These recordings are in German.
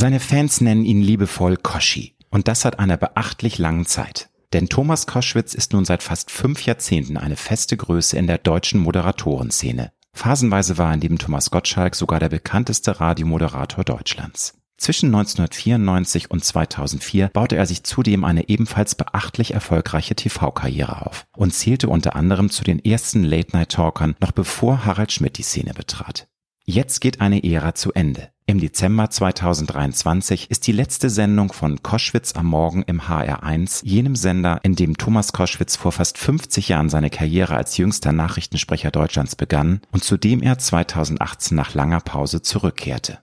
Seine Fans nennen ihn liebevoll Koschi. Und das seit einer beachtlich langen Zeit. Denn Thomas Koschwitz ist nun seit fast fünf Jahrzehnten eine feste Größe in der deutschen Moderatorenszene. Phasenweise war er neben Thomas Gottschalk sogar der bekannteste Radiomoderator Deutschlands. Zwischen 1994 und 2004 baute er sich zudem eine ebenfalls beachtlich erfolgreiche TV-Karriere auf und zählte unter anderem zu den ersten Late-Night-Talkern, noch bevor Harald Schmidt die Szene betrat. Jetzt geht eine Ära zu Ende. Im Dezember 2023 ist die letzte Sendung von Koschwitz am Morgen im HR1, jenem Sender, in dem Thomas Koschwitz vor fast 50 Jahren seine Karriere als jüngster Nachrichtensprecher Deutschlands begann und zu dem er 2018 nach langer Pause zurückkehrte.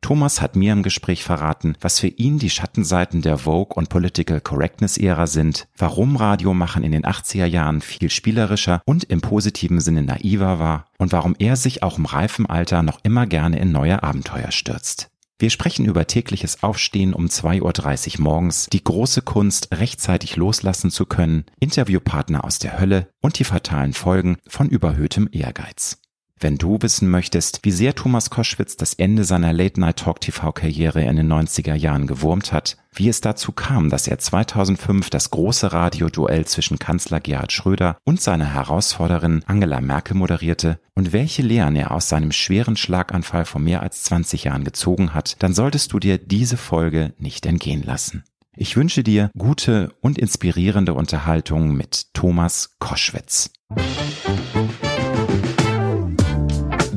Thomas hat mir im Gespräch verraten, was für ihn die Schattenseiten der Vogue und Political Correctness Ära sind, warum Radiomachen in den 80er Jahren viel spielerischer und im positiven Sinne naiver war und warum er sich auch im reifen Alter noch immer gerne in neue Abenteuer stürzt. Wir sprechen über tägliches Aufstehen um 2.30 Uhr morgens, die große Kunst, rechtzeitig loslassen zu können, Interviewpartner aus der Hölle und die fatalen Folgen von überhöhtem Ehrgeiz. Wenn du wissen möchtest, wie sehr Thomas Koschwitz das Ende seiner Late-Night-Talk-TV-Karriere in den 90er Jahren gewurmt hat, wie es dazu kam, dass er 2005 das große Radioduell zwischen Kanzler Gerhard Schröder und seiner Herausforderin Angela Merkel moderierte und welche Lehren er aus seinem schweren Schlaganfall vor mehr als 20 Jahren gezogen hat, dann solltest du dir diese Folge nicht entgehen lassen. Ich wünsche dir gute und inspirierende Unterhaltung mit Thomas Koschwitz.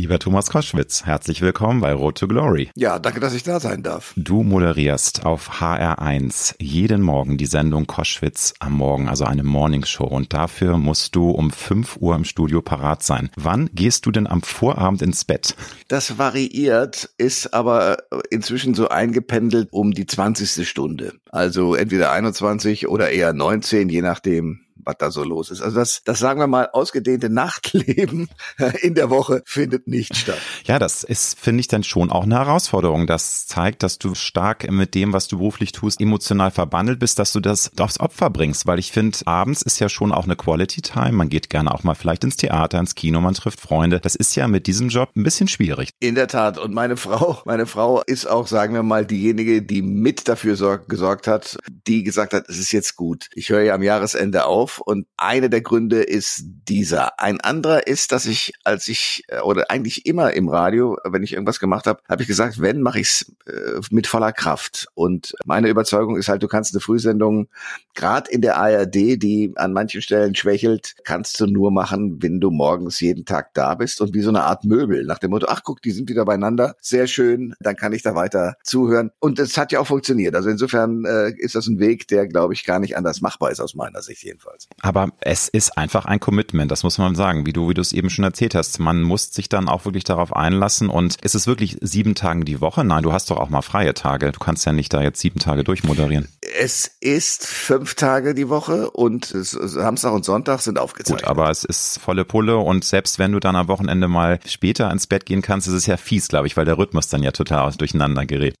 Lieber Thomas Koschwitz, herzlich willkommen bei Road to Glory. Ja, danke, dass ich da sein darf. Du moderierst auf HR1 jeden Morgen die Sendung Koschwitz am Morgen, also eine Morningshow. Und dafür musst du um 5 Uhr im Studio parat sein. Wann gehst du denn am Vorabend ins Bett? Das variiert, ist aber inzwischen so eingependelt um die 20. Stunde. Also entweder 21 oder eher 19, je nachdem, was da so los ist. Also das, das sagen wir mal, ausgedehnte Nachtleben in der Woche findet nicht statt. Ja, das ist, finde ich, dann schon auch eine Herausforderung. Das zeigt, dass du stark mit dem, was du beruflich tust, emotional verbandelt bist, dass du das aufs Opfer bringst. Weil ich finde, abends ist ja schon auch eine Quality Time. Man geht gerne auch mal vielleicht ins Theater, ins Kino, man trifft Freunde. Das ist ja mit diesem Job ein bisschen schwierig. In der Tat. Und meine Frau, meine Frau ist auch, sagen wir mal, diejenige, die mit dafür gesorgt hat, die gesagt hat, es ist jetzt gut. Ich höre ja am Jahresende auf und einer der Gründe ist dieser. Ein anderer ist, dass ich, als ich, äh, oder eigentlich immer im Radio, wenn ich irgendwas gemacht habe, habe ich gesagt, wenn, mache ich es äh, mit voller Kraft. Und meine Überzeugung ist halt, du kannst eine Frühsendung, gerade in der ARD, die an manchen Stellen schwächelt, kannst du nur machen, wenn du morgens jeden Tag da bist und wie so eine Art Möbel, nach dem Motto, ach guck, die sind wieder beieinander, sehr schön, dann kann ich da weiter zuhören. Und es hat ja auch funktioniert. Also insofern äh, ist das ein Weg, der, glaube ich, gar nicht anders machbar ist, aus meiner Sicht jedenfalls. Aber es ist einfach ein Commitment, das muss man sagen, wie du, wie du es eben schon erzählt hast. Man muss sich dann auch wirklich darauf einlassen und ist es wirklich sieben Tage die Woche? Nein, du hast doch auch mal freie Tage. Du kannst ja nicht da jetzt sieben Tage durchmoderieren. Es ist fünf Tage die Woche und Samstag und Sonntag sind aufgezeichnet. Gut, aber es ist volle Pulle und selbst wenn du dann am Wochenende mal später ins Bett gehen kannst, ist es ja fies, glaube ich, weil der Rhythmus dann ja total durcheinander gerät.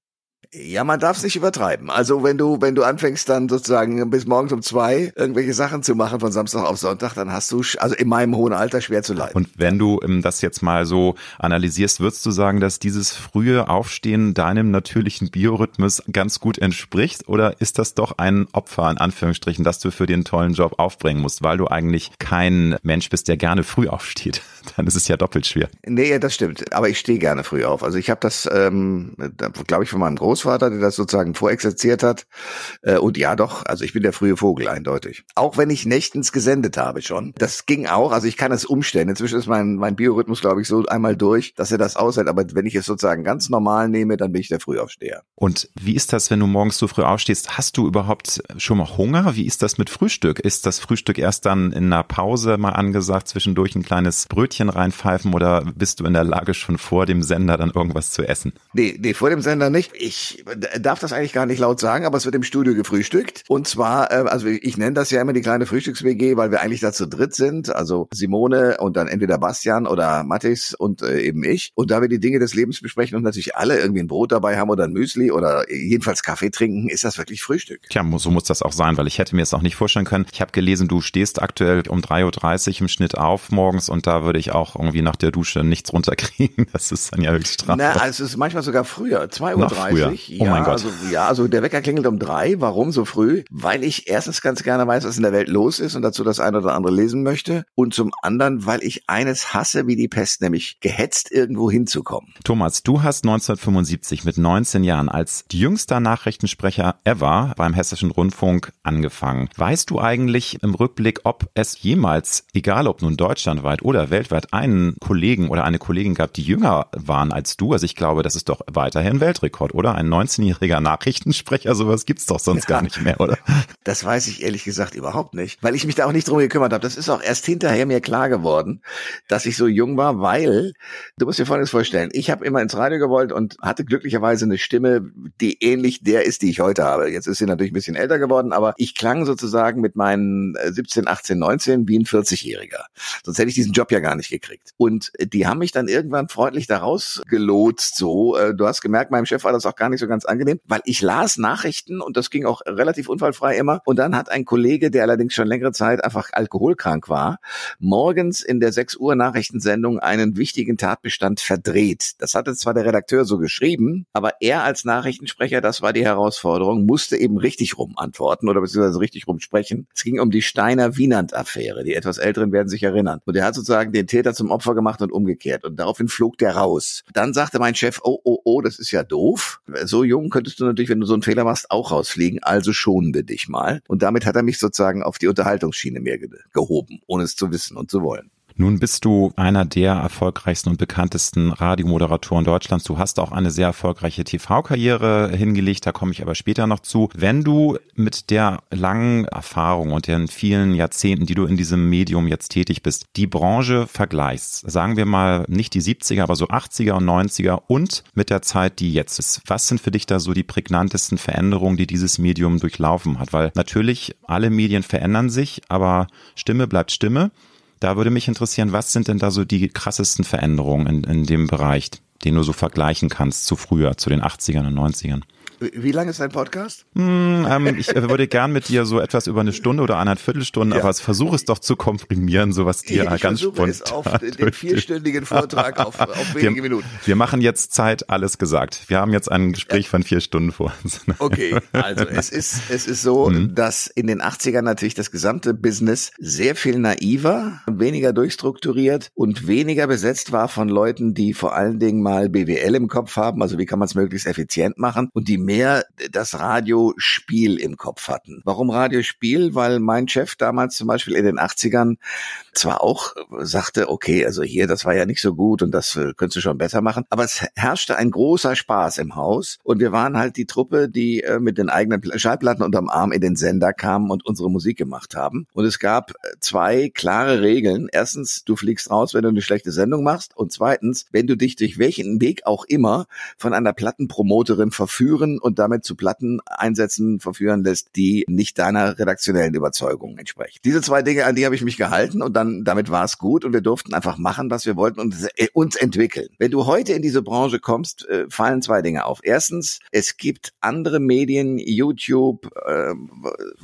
Ja, man darf es nicht übertreiben. Also wenn du, wenn du anfängst dann sozusagen bis morgens um zwei irgendwelche Sachen zu machen von Samstag auf Sonntag, dann hast du, also in meinem hohen Alter schwer zu leiden. Und wenn du ähm, das jetzt mal so analysierst, würdest du sagen, dass dieses frühe Aufstehen deinem natürlichen Biorhythmus ganz gut entspricht? Oder ist das doch ein Opfer, in Anführungsstrichen, das du für den tollen Job aufbringen musst, weil du eigentlich kein Mensch bist, der gerne früh aufsteht? Dann ist es ja doppelt schwer. Nee, das stimmt. Aber ich stehe gerne früh auf. Also ich habe das, ähm, glaube ich, von meinem Groß Großvater, der das sozusagen vorexerziert hat. Äh, und ja, doch, also ich bin der frühe Vogel eindeutig. Auch wenn ich nächtens gesendet habe schon. Das ging auch, also ich kann es umstellen. Inzwischen ist mein, mein Biorhythmus, glaube ich, so einmal durch, dass er das aushält. Aber wenn ich es sozusagen ganz normal nehme, dann bin ich der Frühaufsteher. Und wie ist das, wenn du morgens so früh aufstehst? Hast du überhaupt schon mal Hunger? Wie ist das mit Frühstück? Ist das Frühstück erst dann in einer Pause mal angesagt, zwischendurch ein kleines Brötchen? Brötchen reinpfeifen oder bist du in der Lage, schon vor dem Sender dann irgendwas zu essen? Nee, nee, vor dem Sender nicht. Ich darf das eigentlich gar nicht laut sagen, aber es wird im Studio gefrühstückt. Und zwar, äh, also ich nenne das ja immer die kleine Frühstücks-WG, weil wir eigentlich da zu dritt sind. Also Simone und dann entweder Bastian oder Mattis und äh, eben ich. Und da wir die Dinge des Lebens besprechen und natürlich alle irgendwie ein Brot dabei haben oder ein Müsli oder jedenfalls Kaffee trinken, ist das wirklich Frühstück. Tja, so muss das auch sein, weil ich hätte mir es auch nicht vorstellen können. Ich habe gelesen, du stehst aktuell um 3.30 Uhr im Schnitt auf morgens und da würde ich auch irgendwie nach der Dusche nichts runterkriegen. Das ist dann ja wirklich straff. Na, also es ist manchmal sogar früher, 2.30 Uhr. Früher. Oh ja, mein Gott. Also, ja, also der Wecker klingelt um drei. Warum so früh? Weil ich erstens ganz gerne weiß, was in der Welt los ist und dazu das eine oder andere lesen möchte. Und zum anderen, weil ich eines hasse wie die Pest, nämlich gehetzt irgendwo hinzukommen. Thomas, du hast 1975 mit 19 Jahren als jüngster Nachrichtensprecher ever beim Hessischen Rundfunk angefangen. Weißt du eigentlich im Rückblick, ob es jemals, egal ob nun deutschlandweit oder weltweit, einen Kollegen oder eine Kollegin gab, die jünger waren als du? Also ich glaube, das ist doch weiterhin Weltrekord, oder? Ein 19-jähriger Nachrichtensprecher, sowas gibt's doch sonst ja, gar nicht mehr, oder? Das weiß ich ehrlich gesagt überhaupt nicht, weil ich mich da auch nicht drum gekümmert habe. Das ist auch erst hinterher mir klar geworden, dass ich so jung war, weil du musst dir Folgendes vorstellen. Ich habe immer ins Radio gewollt und hatte glücklicherweise eine Stimme, die ähnlich der ist, die ich heute habe. Jetzt ist sie natürlich ein bisschen älter geworden, aber ich klang sozusagen mit meinen 17, 18, 19 wie ein 40-Jähriger. Sonst hätte ich diesen Job ja gar nicht gekriegt. Und die haben mich dann irgendwann freundlich daraus gelotst, so. Äh, du hast gemerkt, meinem Chef war das auch gar nicht so ganz angenehm, weil ich las Nachrichten und das ging auch relativ unfallfrei immer. Und dann hat ein Kollege, der allerdings schon längere Zeit einfach alkoholkrank war, morgens in der 6 Uhr Nachrichtensendung einen wichtigen Tatbestand verdreht. Das hatte zwar der Redakteur so geschrieben, aber er als Nachrichtensprecher, das war die Herausforderung, musste eben richtig rum antworten oder beziehungsweise richtig rum sprechen. Es ging um die Steiner Wienand-Affäre. Die etwas Älteren werden sich erinnern. Und er hat sozusagen den Täter zum Opfer gemacht und umgekehrt. Und daraufhin flog der raus. Dann sagte mein Chef, oh, oh, oh, das ist ja doof. So jung könntest du natürlich, wenn du so einen Fehler machst, auch rausfliegen. Also schonen wir dich mal. Und damit hat er mich sozusagen auf die Unterhaltungsschiene mehr gehoben, ohne es zu wissen und zu wollen. Nun bist du einer der erfolgreichsten und bekanntesten Radiomoderatoren Deutschlands. Du hast auch eine sehr erfolgreiche TV-Karriere hingelegt, da komme ich aber später noch zu. Wenn du mit der langen Erfahrung und den vielen Jahrzehnten, die du in diesem Medium jetzt tätig bist, die Branche vergleichst, sagen wir mal nicht die 70er, aber so 80er und 90er und mit der Zeit, die jetzt ist. Was sind für dich da so die prägnantesten Veränderungen, die dieses Medium durchlaufen hat? Weil natürlich alle Medien verändern sich, aber Stimme bleibt Stimme. Da würde mich interessieren, was sind denn da so die krassesten Veränderungen in, in dem Bereich, den du so vergleichen kannst zu früher, zu den 80ern und 90ern? Wie lang ist dein Podcast? Hm, ähm, ich äh, würde gern mit dir so etwas über eine Stunde oder eineinhalb Viertelstunden, ja. aber versuche es doch zu komprimieren, so was dir ich ganz spontan es auf den vierstündigen Vortrag auf, auf wenige wir, Minuten. Wir machen jetzt Zeit, alles gesagt. Wir haben jetzt ein Gespräch ja. von vier Stunden vor uns. Okay, also es ist, es ist so, mhm. dass in den 80ern natürlich das gesamte Business sehr viel naiver, weniger durchstrukturiert und weniger besetzt war von Leuten, die vor allen Dingen mal BWL im Kopf haben, also wie kann man es möglichst effizient machen und die mehr das Radiospiel im Kopf hatten. Warum Radiospiel? Weil mein Chef damals zum Beispiel in den 80ern zwar auch sagte, okay, also hier, das war ja nicht so gut und das äh, könntest du schon besser machen, aber es herrschte ein großer Spaß im Haus und wir waren halt die Truppe, die äh, mit den eigenen Schallplatten unterm Arm in den Sender kamen und unsere Musik gemacht haben. Und es gab äh, zwei klare Regeln. Erstens, du fliegst raus, wenn du eine schlechte Sendung machst und zweitens, wenn du dich durch welchen Weg auch immer von einer Plattenpromoterin verführen und damit zu Platteneinsätzen verführen lässt, die nicht deiner redaktionellen Überzeugung entsprechen. Diese zwei Dinge, an die habe ich mich gehalten und dann damit war es gut und wir durften einfach machen, was wir wollten und äh, uns entwickeln. Wenn du heute in diese Branche kommst, äh, fallen zwei Dinge auf. Erstens, es gibt andere Medien, YouTube, äh,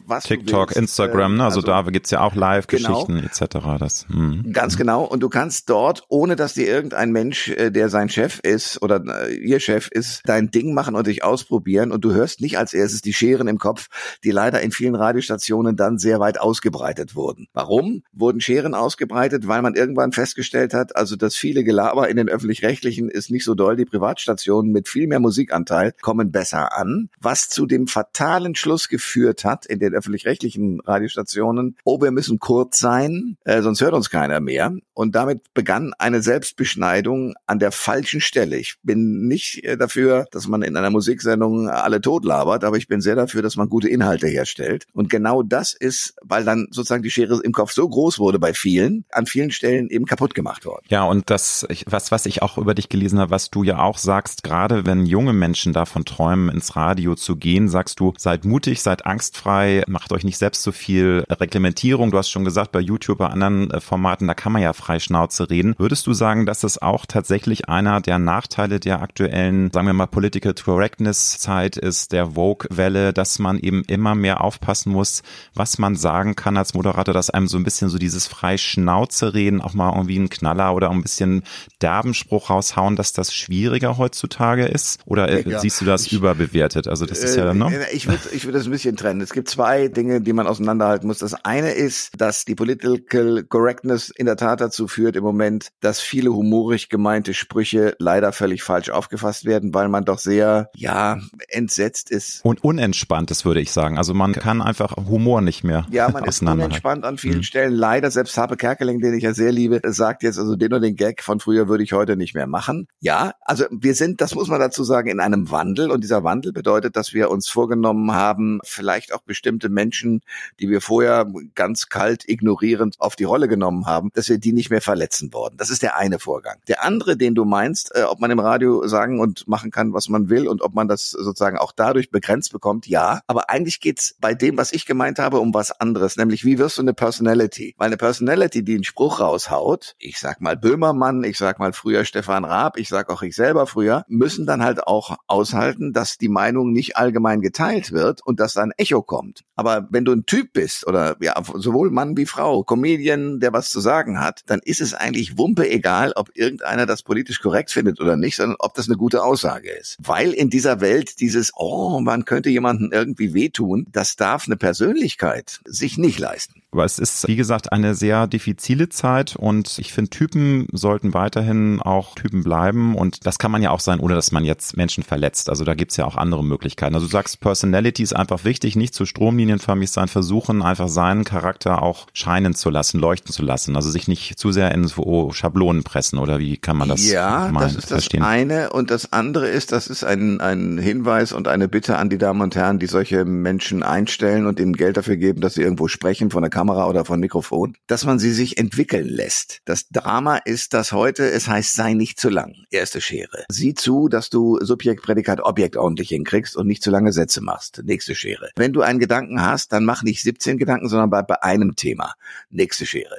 was TikTok, Instagram, ne? also, also da gibt's ja auch Live-Geschichten genau, etc. Das, mh. Ganz genau. Und du kannst dort, ohne dass dir irgendein Mensch, der sein Chef ist oder ihr Chef ist, dein Ding machen und dich ausprobieren ausprobieren und du hörst nicht als erstes die Scheren im Kopf, die leider in vielen Radiostationen dann sehr weit ausgebreitet wurden. Warum wurden Scheren ausgebreitet? Weil man irgendwann festgestellt hat, also das viele Gelaber in den öffentlich-rechtlichen ist nicht so doll. Die Privatstationen mit viel mehr Musikanteil kommen besser an, was zu dem fatalen Schluss geführt hat in den öffentlich-rechtlichen Radiostationen, oh, wir müssen kurz sein, äh, sonst hört uns keiner mehr. Und damit begann eine Selbstbeschneidung an der falschen Stelle. Ich bin nicht äh, dafür, dass man in einer Musiksendung Sendung alle totlabert, aber ich bin sehr dafür, dass man gute Inhalte herstellt. Und genau das ist, weil dann sozusagen die Schere im Kopf so groß wurde bei vielen, an vielen Stellen eben kaputt gemacht worden. Ja, und das, was, was ich auch über dich gelesen habe, was du ja auch sagst, gerade wenn junge Menschen davon träumen, ins Radio zu gehen, sagst du, seid mutig, seid angstfrei, macht euch nicht selbst so viel Reglementierung. Du hast schon gesagt, bei YouTube, bei anderen äh, Formaten, da kann man ja frei Schnauze reden. Würdest du sagen, dass es auch tatsächlich einer der Nachteile der aktuellen, sagen wir mal, Political Correctness Zeit ist, der Vogue-Welle, dass man eben immer mehr aufpassen muss, was man sagen kann als Moderator, dass einem so ein bisschen so dieses frei Schnauze reden, auch mal irgendwie einen Knaller oder ein bisschen derben Spruch raushauen, dass das schwieriger heutzutage ist? Oder äh, ja, siehst du das ich, überbewertet? Also das ist ja, ne? Ich würde ich würde das ein bisschen trennen. Es gibt zwei Dinge, die man auseinanderhalten muss. Das eine ist, dass die Political Correctness in der Tat dazu führt im Moment, dass viele humorig gemeinte Sprüche leider völlig falsch aufgefasst werden, weil man doch sehr, ja, entsetzt ist. Und unentspannt ist, würde ich sagen. Also man kann einfach Humor nicht mehr Ja, man ist unentspannt an vielen hm. Stellen. Leider, selbst Habe Kerkeling, den ich ja sehr liebe, sagt jetzt, also den und den Gag von früher würde ich heute nicht mehr machen. Ja, also wir sind, das muss man dazu sagen, in einem Wandel und dieser Wandel bedeutet, dass wir uns vorgenommen haben, vielleicht auch bestimmte Menschen, die wir vorher ganz kalt ignorierend auf die Rolle genommen haben, dass wir die nicht mehr verletzen worden. Das ist der eine Vorgang. Der andere, den du meinst, äh, ob man im Radio sagen und machen kann, was man will und ob man das sozusagen auch dadurch begrenzt bekommt, ja. Aber eigentlich geht's bei dem, was ich gemeint habe, um was anderes, nämlich wie wirst du eine Personality? Weil eine Personality, die einen Spruch raushaut, ich sag mal Böhmermann, ich sag mal früher Stefan Raab, ich sag auch ich selber früher, müssen dann halt auch aushalten, dass die Meinung nicht allgemein geteilt wird und dass da ein Echo kommt. Aber wenn du ein Typ bist oder ja, sowohl Mann wie Frau, Comedian, der was zu sagen hat, dann ist es eigentlich wumpe egal, ob irgendeiner das politisch korrekt findet oder nicht, sondern ob das eine gute Aussage ist. Weil in dieser Welt dieses, oh, man könnte jemanden irgendwie wehtun, das darf eine Persönlichkeit sich nicht leisten. Aber es ist, wie gesagt, eine sehr diffizile Zeit und ich finde, Typen sollten weiterhin auch Typen bleiben und das kann man ja auch sein, ohne dass man jetzt Menschen verletzt. Also da gibt's ja auch andere Möglichkeiten. Also du sagst, Personality ist einfach wichtig, nicht zu stromlinienförmig sein, versuchen einfach seinen Charakter auch scheinen zu lassen, leuchten zu lassen. Also sich nicht zu sehr in so Schablonen pressen oder wie kann man das Ja, das ist verstehen? das eine und das andere ist, das ist ein, ein Hinweis und eine Bitte an die Damen und Herren, die solche Menschen einstellen und ihnen Geld dafür geben, dass sie irgendwo sprechen von der Kamera Kamera oder von Mikrofon, dass man sie sich entwickeln lässt. Das Drama ist, dass heute es heißt, sei nicht zu lang. Erste Schere. Sieh zu, dass du Subjekt, Prädikat, Objekt ordentlich hinkriegst und nicht zu lange Sätze machst. Nächste Schere. Wenn du einen Gedanken hast, dann mach nicht 17 Gedanken, sondern bleib bei einem Thema. Nächste Schere.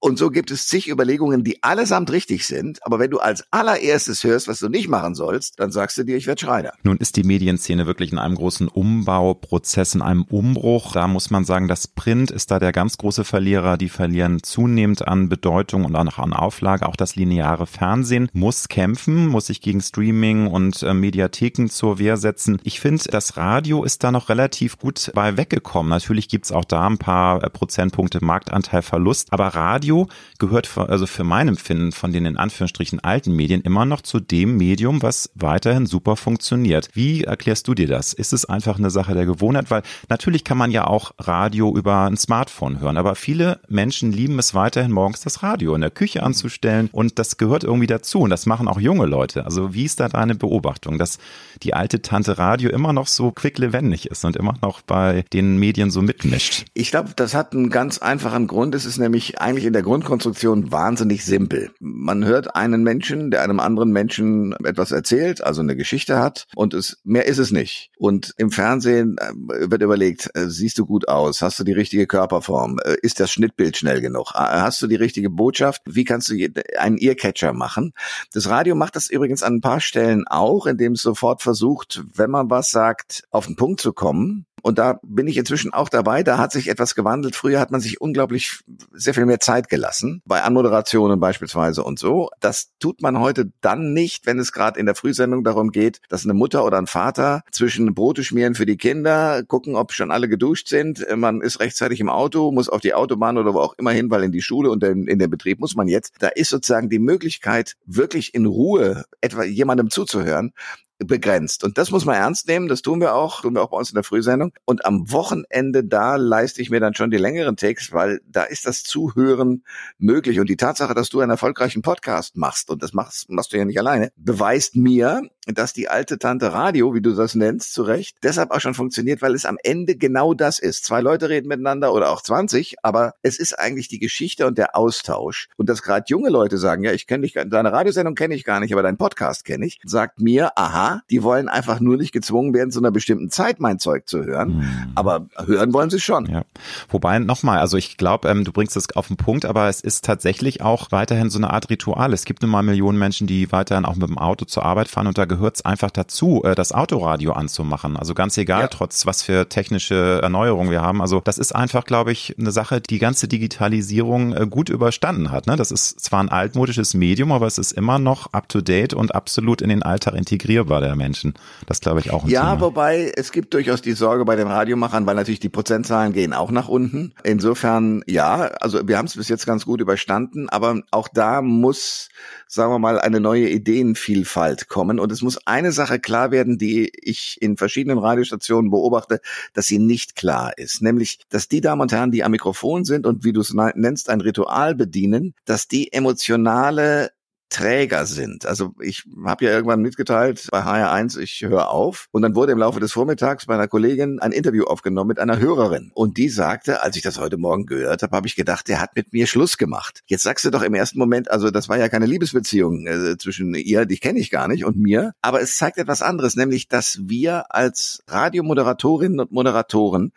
Und so gibt es zig Überlegungen, die allesamt richtig sind. Aber wenn du als allererstes hörst, was du nicht machen sollst, dann sagst du dir, ich werde Schreiner. Nun ist die Medienszene wirklich in einem großen Umbauprozess, in einem Umbruch. Da muss man sagen, das Print ist da der ganz große Verlierer. Die verlieren zunehmend an Bedeutung und auch an Auflage. Auch das lineare Fernsehen muss kämpfen, muss sich gegen Streaming und äh, Mediatheken zur Wehr setzen. Ich finde, das Radio ist da noch relativ gut bei weggekommen. Natürlich gibt's auch da ein paar äh, Prozentpunkte Marktanteilverlust, aber Radio gehört für, also für mein Empfinden von den in Anführungsstrichen alten Medien immer noch zu dem Medium, was weiterhin super funktioniert. Wie erklärst du dir das? Ist es einfach eine Sache der Gewohnheit? Weil natürlich kann man ja auch Radio über ein Smartphone Smartphone hören. Aber viele Menschen lieben es weiterhin, morgens das Radio in der Küche anzustellen. Und das gehört irgendwie dazu. Und das machen auch junge Leute. Also wie ist da deine Beobachtung, dass die alte Tante Radio immer noch so quicklebendig ist und immer noch bei den Medien so mitmischt? Ich glaube, das hat einen ganz einfachen Grund. Es ist nämlich eigentlich in der Grundkonstruktion wahnsinnig simpel. Man hört einen Menschen, der einem anderen Menschen etwas erzählt, also eine Geschichte hat. Und es, mehr ist es nicht. Und im Fernsehen äh, wird überlegt, äh, siehst du gut aus? Hast du die richtige Körperform? Plattform? Äh, ist das Schnittbild schnell genug? Äh, hast du die richtige Botschaft? Wie kannst du einen Earcatcher machen? Das Radio macht das übrigens an ein paar Stellen auch, indem es sofort versucht, wenn man was sagt, auf den Punkt zu kommen. Und da bin ich inzwischen auch dabei. Da hat sich etwas gewandelt. Früher hat man sich unglaublich sehr viel mehr Zeit gelassen, bei Anmoderationen beispielsweise und so. Das tut man heute dann nicht, wenn es gerade in der Frühsendung darum geht, dass eine Mutter oder ein Vater zwischen Brote schmieren für die Kinder, gucken, ob schon alle geduscht sind. Man ist rechtzeitig im Auto, muss auf die Autobahn oder wo auch immer hin, weil in die Schule und in, in den Betrieb muss man jetzt. Da ist sozusagen die Möglichkeit, wirklich in Ruhe etwa jemandem zuzuhören begrenzt. Und das muss man ernst nehmen. Das tun wir auch, tun wir auch bei uns in der Frühsendung. Und am Wochenende, da leiste ich mir dann schon die längeren Takes, weil da ist das Zuhören möglich. Und die Tatsache, dass du einen erfolgreichen Podcast machst, und das machst, machst du ja nicht alleine, beweist mir, dass die alte Tante Radio, wie du das nennst, zu Recht, deshalb auch schon funktioniert, weil es am Ende genau das ist. Zwei Leute reden miteinander oder auch 20, aber es ist eigentlich die Geschichte und der Austausch. Und dass gerade junge Leute sagen, ja, ich kenne dich, deine Radiosendung kenne ich gar nicht, aber deinen Podcast kenne ich, sagt mir, aha, die wollen einfach nur nicht gezwungen werden, zu einer bestimmten Zeit mein Zeug zu hören. Mhm. Aber hören wollen sie schon. Ja. Wobei nochmal, also ich glaube, ähm, du bringst es auf den Punkt, aber es ist tatsächlich auch weiterhin so eine Art Ritual. Es gibt nun mal Millionen Menschen, die weiterhin auch mit dem Auto zur Arbeit fahren und da gehört es einfach dazu, äh, das Autoradio anzumachen. Also ganz egal, ja. trotz was für technische Erneuerungen wir haben. Also das ist einfach, glaube ich, eine Sache, die ganze Digitalisierung äh, gut überstanden hat. Ne? Das ist zwar ein altmodisches Medium, aber es ist immer noch up-to-date und absolut in den Alltag integrierbar der Menschen. Das glaube ich auch ein Ja, Thema. wobei es gibt durchaus die Sorge bei den Radiomachern, weil natürlich die Prozentzahlen gehen auch nach unten. Insofern, ja, also wir haben es bis jetzt ganz gut überstanden, aber auch da muss, sagen wir mal, eine neue Ideenvielfalt kommen. Und es muss eine Sache klar werden, die ich in verschiedenen Radiostationen beobachte, dass sie nicht klar ist. Nämlich, dass die Damen und Herren, die am Mikrofon sind und wie du es nennst, ein Ritual bedienen, dass die emotionale Träger sind. Also ich habe ja irgendwann mitgeteilt bei HR1, ich höre auf. Und dann wurde im Laufe des Vormittags bei einer Kollegin ein Interview aufgenommen mit einer Hörerin. Und die sagte, als ich das heute Morgen gehört habe, habe ich gedacht, der hat mit mir Schluss gemacht. Jetzt sagst du doch im ersten Moment, also das war ja keine Liebesbeziehung äh, zwischen ihr, die kenne ich gar nicht, und mir. Aber es zeigt etwas anderes, nämlich dass wir als Radiomoderatorinnen und Moderatoren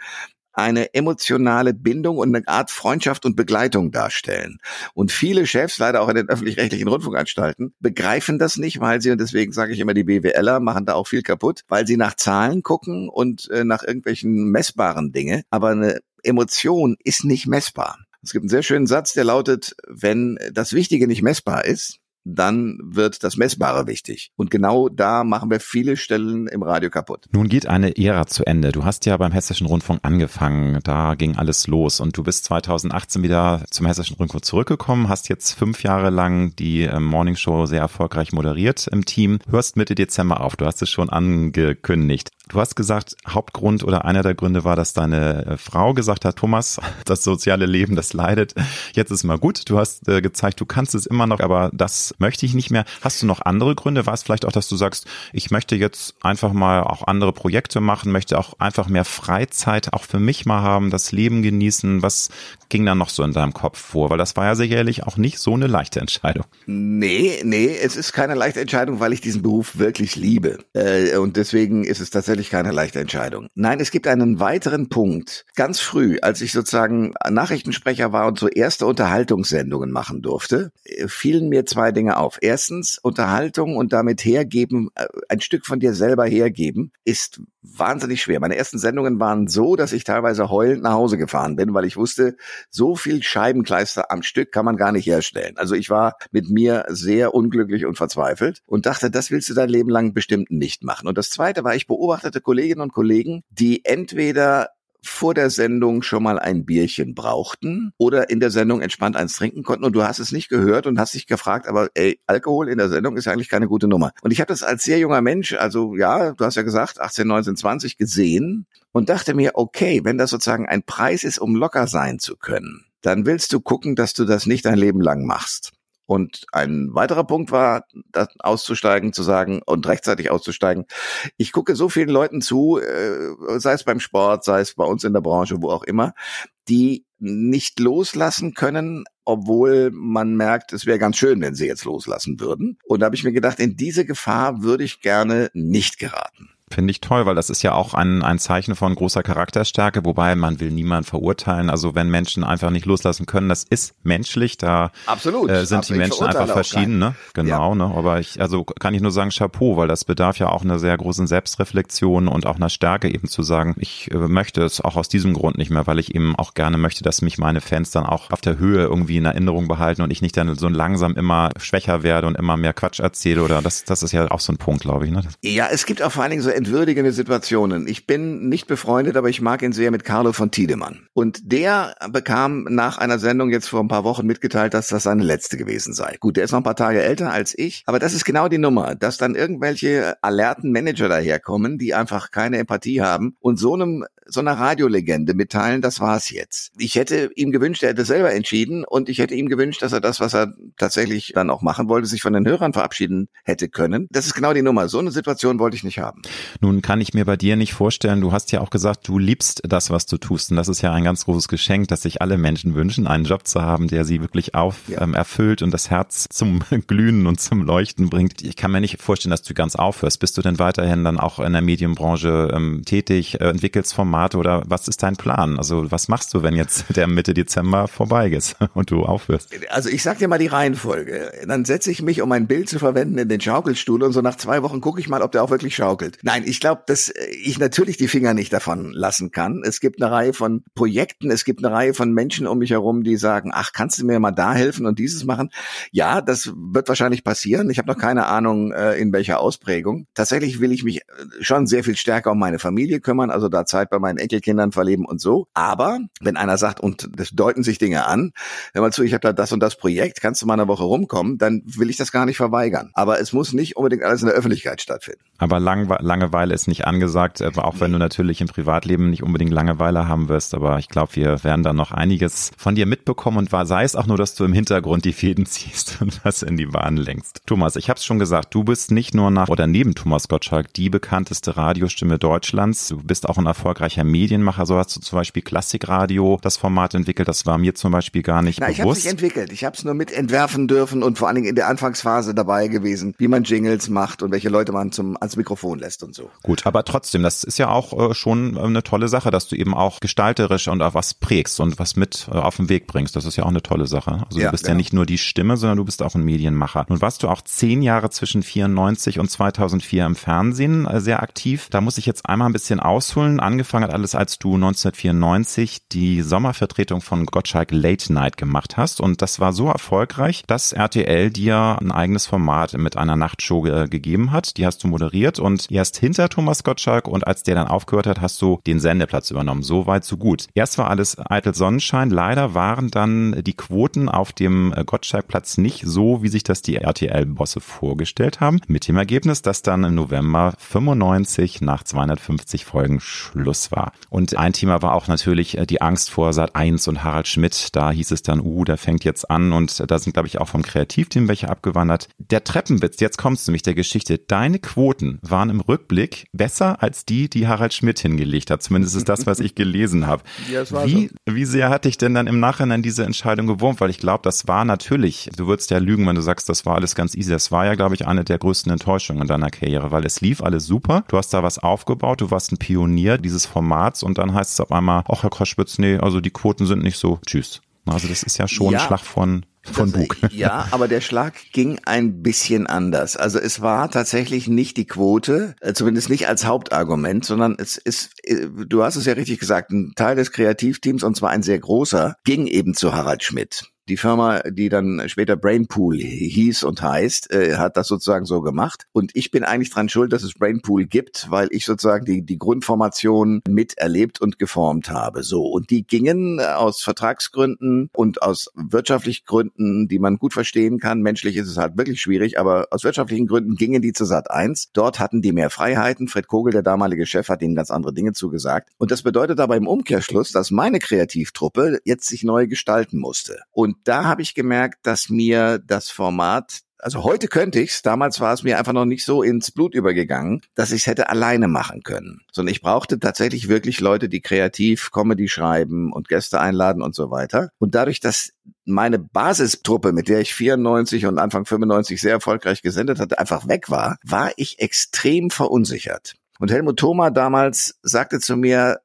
eine emotionale Bindung und eine Art Freundschaft und Begleitung darstellen. Und viele Chefs, leider auch in den öffentlich-rechtlichen Rundfunkanstalten, begreifen das nicht, weil sie, und deswegen sage ich immer, die BWLer machen da auch viel kaputt, weil sie nach Zahlen gucken und äh, nach irgendwelchen messbaren Dinge. Aber eine Emotion ist nicht messbar. Es gibt einen sehr schönen Satz, der lautet, wenn das Wichtige nicht messbar ist, dann wird das Messbare wichtig. Und genau da machen wir viele Stellen im Radio kaputt. Nun geht eine Ära zu Ende. Du hast ja beim Hessischen Rundfunk angefangen. Da ging alles los. Und du bist 2018 wieder zum Hessischen Rundfunk zurückgekommen, hast jetzt fünf Jahre lang die ähm, Morning sehr erfolgreich moderiert im Team. Hörst Mitte Dezember auf. Du hast es schon angekündigt. Du hast gesagt, Hauptgrund oder einer der Gründe war, dass deine äh, Frau gesagt hat, Thomas, das soziale Leben, das leidet. Jetzt ist mal gut. Du hast äh, gezeigt, du kannst es immer noch, aber das möchte ich nicht mehr. Hast du noch andere Gründe? War es vielleicht auch, dass du sagst, ich möchte jetzt einfach mal auch andere Projekte machen, möchte auch einfach mehr Freizeit auch für mich mal haben, das Leben genießen? Was ging da noch so in deinem Kopf vor? Weil das war ja sicherlich auch nicht so eine leichte Entscheidung. Nee, nee, es ist keine leichte Entscheidung, weil ich diesen Beruf wirklich liebe. Äh, und deswegen ist es tatsächlich keine leichte Entscheidung. Nein, es gibt einen weiteren Punkt. Ganz früh, als ich sozusagen Nachrichtensprecher war und so erste Unterhaltungssendungen machen durfte, äh, fielen mir zwei Dinge auf. Erstens, Unterhaltung und damit hergeben, äh, ein Stück von dir selber hergeben, ist wahnsinnig schwer. Meine ersten Sendungen waren so, dass ich teilweise heulend nach Hause gefahren bin, weil ich wusste, so viel Scheibenkleister am Stück kann man gar nicht herstellen. Also ich war mit mir sehr unglücklich und verzweifelt und dachte, das willst du dein Leben lang bestimmt nicht machen. Und das zweite war, ich beobachtete Kolleginnen und Kollegen, die entweder vor der Sendung schon mal ein Bierchen brauchten oder in der Sendung entspannt eins trinken konnten und du hast es nicht gehört und hast dich gefragt, aber ey, Alkohol in der Sendung ist ja eigentlich keine gute Nummer. Und ich habe das als sehr junger Mensch, also ja, du hast ja gesagt, 18, 19, 20 gesehen und dachte mir, okay, wenn das sozusagen ein Preis ist, um locker sein zu können, dann willst du gucken, dass du das nicht dein Leben lang machst. Und ein weiterer Punkt war, auszusteigen, zu sagen und rechtzeitig auszusteigen. Ich gucke so vielen Leuten zu, äh, sei es beim Sport, sei es bei uns in der Branche, wo auch immer, die nicht loslassen können, obwohl man merkt, es wäre ganz schön, wenn sie jetzt loslassen würden. Und da habe ich mir gedacht, in diese Gefahr würde ich gerne nicht geraten. Finde ich toll, weil das ist ja auch ein, ein Zeichen von großer Charakterstärke, wobei man will niemand verurteilen. Also wenn Menschen einfach nicht loslassen können, das ist menschlich, da Absolut. Äh, sind die Menschen einfach verschieden, ne? Genau, ja. ne? Aber ich, also kann ich nur sagen, Chapeau, weil das bedarf ja auch einer sehr großen Selbstreflexion und auch einer Stärke eben zu sagen, ich äh, möchte es auch aus diesem Grund nicht mehr, weil ich eben auch gerne möchte, dass mich meine Fans dann auch auf der Höhe irgendwie in Erinnerung behalten und ich nicht dann so langsam immer schwächer werde und immer mehr Quatsch erzähle oder das, das ist ja auch so ein Punkt, glaube ich, ne? Ja, es gibt auch vor allen Dingen so entwürdigende Situationen. Ich bin nicht befreundet, aber ich mag ihn sehr mit Carlo von Tiedemann. Und der bekam nach einer Sendung jetzt vor ein paar Wochen mitgeteilt, dass das seine letzte gewesen sei. Gut, der ist noch ein paar Tage älter als ich, aber das ist genau die Nummer, dass dann irgendwelche alerten Manager daherkommen, die einfach keine Empathie haben und so einem so einer Radiolegende mitteilen, das war's jetzt. Ich hätte ihm gewünscht, er hätte selber entschieden und ich hätte ihm gewünscht, dass er das, was er tatsächlich dann auch machen wollte, sich von den Hörern verabschieden hätte können. Das ist genau die Nummer. So eine Situation wollte ich nicht haben. Nun kann ich mir bei dir nicht vorstellen, du hast ja auch gesagt, du liebst das, was du tust und das ist ja ein ganz großes Geschenk, dass sich alle Menschen wünschen, einen Job zu haben, der sie wirklich auf ja. ähm, erfüllt und das Herz zum Glühen und zum Leuchten bringt. Ich kann mir nicht vorstellen, dass du ganz aufhörst. Bist du denn weiterhin dann auch in der Medienbranche ähm, tätig, äh, entwickelst Formate oder was ist dein Plan? Also was machst du, wenn jetzt der Mitte Dezember vorbei ist und du aufhörst? Also ich sag dir mal die Reihenfolge. Dann setze ich mich, um ein Bild zu verwenden, in den Schaukelstuhl und so nach zwei Wochen gucke ich mal, ob der auch wirklich schaukelt. Nein, ich glaube, dass ich natürlich die Finger nicht davon lassen kann. Es gibt eine Reihe von Projekten, es gibt eine Reihe von Menschen um mich herum, die sagen, ach, kannst du mir mal da helfen und dieses machen? Ja, das wird wahrscheinlich passieren. Ich habe noch keine Ahnung, äh, in welcher Ausprägung. Tatsächlich will ich mich äh, schon sehr viel stärker um meine Familie kümmern, also da Zeit bei meinen Enkelkindern verleben und so. Aber wenn einer sagt, und das deuten sich Dinge an, wenn man zu, ich habe da das und das Projekt, kannst du mal eine Woche rumkommen, dann will ich das gar nicht verweigern. Aber es muss nicht unbedingt alles in der Öffentlichkeit stattfinden. Aber Lang Langeweile ist nicht angesagt, auch wenn du natürlich im Privatleben nicht unbedingt Langeweile haben wirst. Aber ich glaube, wir werden da noch einiges von dir mitbekommen und war, sei es auch nur, dass du im Hintergrund die Fäden ziehst und was in die Bahn lenkst. Thomas, ich habe es schon gesagt, du bist nicht nur nach oder neben Thomas Gottschalk die bekannteste Radiostimme Deutschlands. Du bist auch ein erfolgreicher Medienmacher. So hast du zum Beispiel Klassikradio das Format entwickelt. Das war mir zum Beispiel gar nicht Na, bewusst. Ich habe es nicht entwickelt. Ich habe es nur mit entwerfen dürfen und vor allen Dingen in der Anfangsphase dabei gewesen, wie man Jingles macht und welche Leute man zum ans Mikrofon lässt und so. Gut, aber trotzdem, das ist ja auch äh, schon äh, eine tolle Sache, dass du eben auch gestalterisch und auch was prägst und was mit äh, auf den Weg bringst. Das ist ja auch eine tolle Sache. Also ja, du bist ja. ja nicht nur die Stimme, sondern du bist auch ein Medienmacher. Nun warst du auch zehn Jahre zwischen 94 und 2004 im Fernsehen sehr aktiv. Da muss ich jetzt einmal ein bisschen ausholen. Angefangen hat alles, als du 1994 die Sommervertretung von Gottschalk Late Night gemacht hast. Und das war so erfolgreich, dass RTL dir ein eigenes Format mit einer Nachtshow gegeben hat. Die hast du moderiert und erst hinter Thomas Gottschalk und als der dann aufgehört hat, hast du den Sendeplatz übernommen. So weit, so gut. Erst war alles eitel Sonnenschein. Leider waren dann die Quoten auf dem Gottschalkplatz nicht so, wie sich das die RTL-Bosse vorgestellt haben. Mit dem Ergebnis, dass dann im November 95 nach 250 Folgen Schluss war. Und ein Thema war auch natürlich äh, die Angst vor Sat 1 und Harald Schmidt. Da hieß es dann, uh, der fängt jetzt an und da sind, glaube ich, auch vom Kreativteam welche abgewandert. Der Treppenwitz, jetzt kommst du mich der Geschichte. Deine Quoten waren im Rückblick besser als die, die Harald Schmidt hingelegt hat. Zumindest ist das, was ich gelesen habe. Ja, wie, so. wie sehr hat dich denn dann im Nachhinein diese Entscheidung gewurmt? Weil ich glaube, das war natürlich, du würdest ja lügen, wenn du sagst, das war alles ganz easy. Das war ja, glaube ich, eine der größten Enttäuschungen in deiner Karriere, weil es lief alles super. Du hast da was aufgebaut, du warst ein Pionier dieses Formats und dann heißt es auf einmal, ach Herr Koschwitz, nee, also die Quoten sind nicht so, tschüss. Also das ist ja schon ja. ein Schlag von von Bug. Ja, aber der Schlag ging ein bisschen anders. Also es war tatsächlich nicht die Quote, äh, zumindest nicht als Hauptargument, sondern es ist, äh, du hast es ja richtig gesagt, ein Teil des Kreativteams, und zwar ein sehr großer, ging eben zu Harald Schmidt. Die Firma, die dann später Brainpool hieß und heißt, äh, hat das sozusagen so gemacht. Und ich bin eigentlich dran schuld, dass es Brainpool gibt, weil ich sozusagen die, die Grundformation miterlebt und geformt habe. So. Und die gingen aus Vertragsgründen und aus wirtschaftlichen Gründen, die man gut verstehen kann. Menschlich ist es halt wirklich schwierig, aber aus wirtschaftlichen Gründen gingen die zu Sat 1. Dort hatten die mehr Freiheiten. Fred Kogel, der damalige Chef, hat ihnen ganz andere Dinge zugesagt. Und das bedeutet aber im Umkehrschluss, dass meine Kreativtruppe jetzt sich neu gestalten musste. Und da habe ich gemerkt, dass mir das Format also heute könnte ich's, damals war es mir einfach noch nicht so ins Blut übergegangen, dass ich es hätte alleine machen können. Sondern ich brauchte tatsächlich wirklich Leute, die kreativ Comedy schreiben und Gäste einladen und so weiter. Und dadurch, dass meine Basistruppe, mit der ich 94 und Anfang 95 sehr erfolgreich gesendet hatte, einfach weg war, war ich extrem verunsichert. Und Helmut Thoma damals sagte zu mir,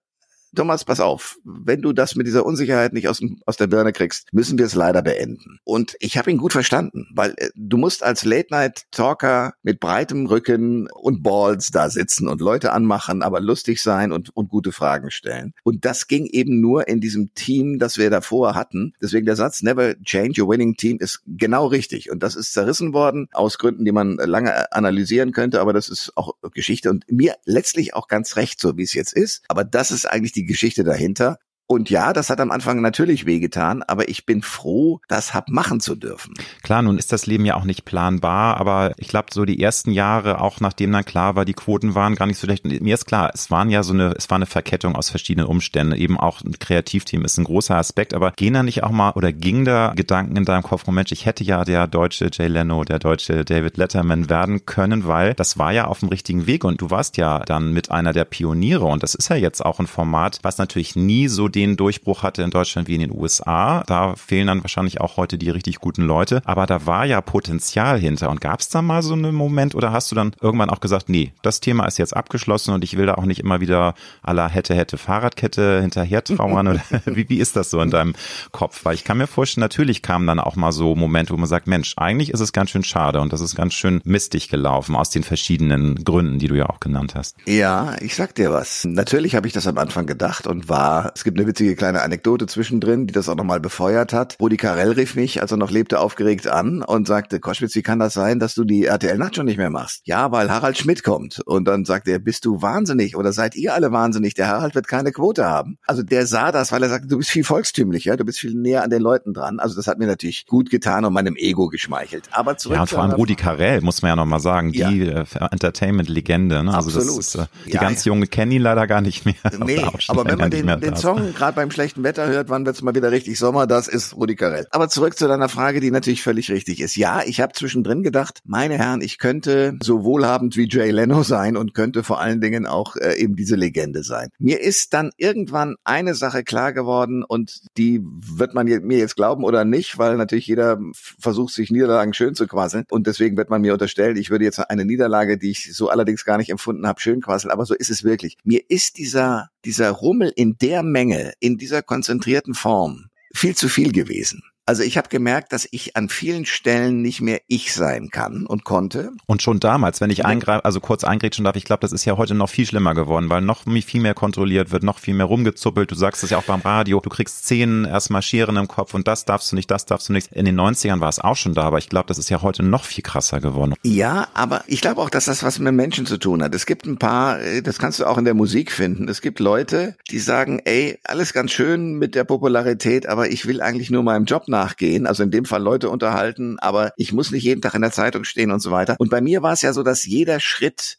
Thomas, pass auf, wenn du das mit dieser Unsicherheit nicht aus, aus der Birne kriegst, müssen wir es leider beenden. Und ich habe ihn gut verstanden, weil äh, du musst als Late-Night-Talker mit breitem Rücken und Balls da sitzen und Leute anmachen, aber lustig sein und, und gute Fragen stellen. Und das ging eben nur in diesem Team, das wir davor hatten. Deswegen der Satz, never change your winning team, ist genau richtig. Und das ist zerrissen worden, aus Gründen, die man lange analysieren könnte, aber das ist auch Geschichte und mir letztlich auch ganz recht, so wie es jetzt ist. Aber das ist eigentlich die Geschichte dahinter. Und ja, das hat am Anfang natürlich wehgetan, aber ich bin froh, das hab machen zu dürfen. Klar, nun ist das Leben ja auch nicht planbar, aber ich glaube, so die ersten Jahre, auch nachdem dann klar war, die Quoten waren gar nicht so schlecht. Und mir ist klar, es waren ja so eine, es war eine Verkettung aus verschiedenen Umständen. Eben auch ein Kreativteam ist ein großer Aspekt, aber gehen da nicht auch mal oder ging da Gedanken in deinem Kopf, oh Mensch, ich hätte ja der deutsche Jay Leno, der deutsche David Letterman werden können, weil das war ja auf dem richtigen Weg und du warst ja dann mit einer der Pioniere und das ist ja jetzt auch ein Format, was natürlich nie so den Durchbruch hatte in Deutschland wie in den USA. Da fehlen dann wahrscheinlich auch heute die richtig guten Leute. Aber da war ja Potenzial hinter. Und gab es da mal so einen Moment oder hast du dann irgendwann auch gesagt, nee, das Thema ist jetzt abgeschlossen und ich will da auch nicht immer wieder aller hätte, hätte Fahrradkette hinterher trauern? oder wie, wie ist das so in deinem Kopf? Weil ich kann mir vorstellen, natürlich kamen dann auch mal so Momente, wo man sagt, Mensch, eigentlich ist es ganz schön schade und das ist ganz schön mistig gelaufen aus den verschiedenen Gründen, die du ja auch genannt hast. Ja, ich sag dir was. Natürlich habe ich das am Anfang gedacht und war, es gibt eine witzige kleine Anekdote zwischendrin, die das auch nochmal befeuert hat. Rudi Carell rief mich, als er noch lebte, aufgeregt an und sagte, Koschwitz, wie kann das sein, dass du die RTL-Nacht schon nicht mehr machst? Ja, weil Harald Schmidt kommt. Und dann sagte er, bist du wahnsinnig oder seid ihr alle wahnsinnig? Der Harald wird keine Quote haben. Also der sah das, weil er sagte, du bist viel volkstümlicher, du bist viel näher an den Leuten dran. Also das hat mir natürlich gut getan und meinem Ego geschmeichelt. Aber zurück Ja, und vor allem Rudi Carell, muss man ja nochmal sagen, die ja. Äh, Entertainment-Legende. Ne? Also Absolut. Ist, äh, die ja, ganz ja. junge kennen ihn leider gar nicht mehr. Nee, aber wenn man den, den Song gerade beim schlechten Wetter hört, wann wird's mal wieder richtig Sommer, das ist Rudi Carell. Aber zurück zu deiner Frage, die natürlich völlig richtig ist. Ja, ich habe zwischendrin gedacht, meine Herren, ich könnte so wohlhabend wie Jay Leno sein und könnte vor allen Dingen auch äh, eben diese Legende sein. Mir ist dann irgendwann eine Sache klar geworden und die wird man mir jetzt glauben oder nicht, weil natürlich jeder versucht, sich Niederlagen schön zu quasseln und deswegen wird man mir unterstellen, ich würde jetzt eine Niederlage, die ich so allerdings gar nicht empfunden habe, schön quasseln, aber so ist es wirklich. Mir ist dieser, dieser Rummel in der Menge, in dieser konzentrierten Form viel zu viel gewesen. Also ich habe gemerkt, dass ich an vielen Stellen nicht mehr ich sein kann und konnte. Und schon damals, wenn ich eingreife, also kurz eingrätschen darf, ich glaube, das ist ja heute noch viel schlimmer geworden, weil noch viel mehr kontrolliert wird, noch viel mehr rumgezuppelt. Du sagst es ja auch beim Radio, du kriegst Szenen erstmal Scheren im Kopf und das darfst du nicht, das darfst du nicht. In den 90ern war es auch schon da, aber ich glaube, das ist ja heute noch viel krasser geworden. Ja, aber ich glaube auch, dass das was mit Menschen zu tun hat. Es gibt ein paar, äh, das kannst du auch in der Musik finden. Es gibt Leute, die sagen, ey, alles ganz schön mit der Popularität, aber ich will eigentlich nur meinem Job nachgehen, also in dem Fall Leute unterhalten, aber ich muss nicht jeden Tag in der Zeitung stehen und so weiter. Und bei mir war es ja so, dass jeder Schritt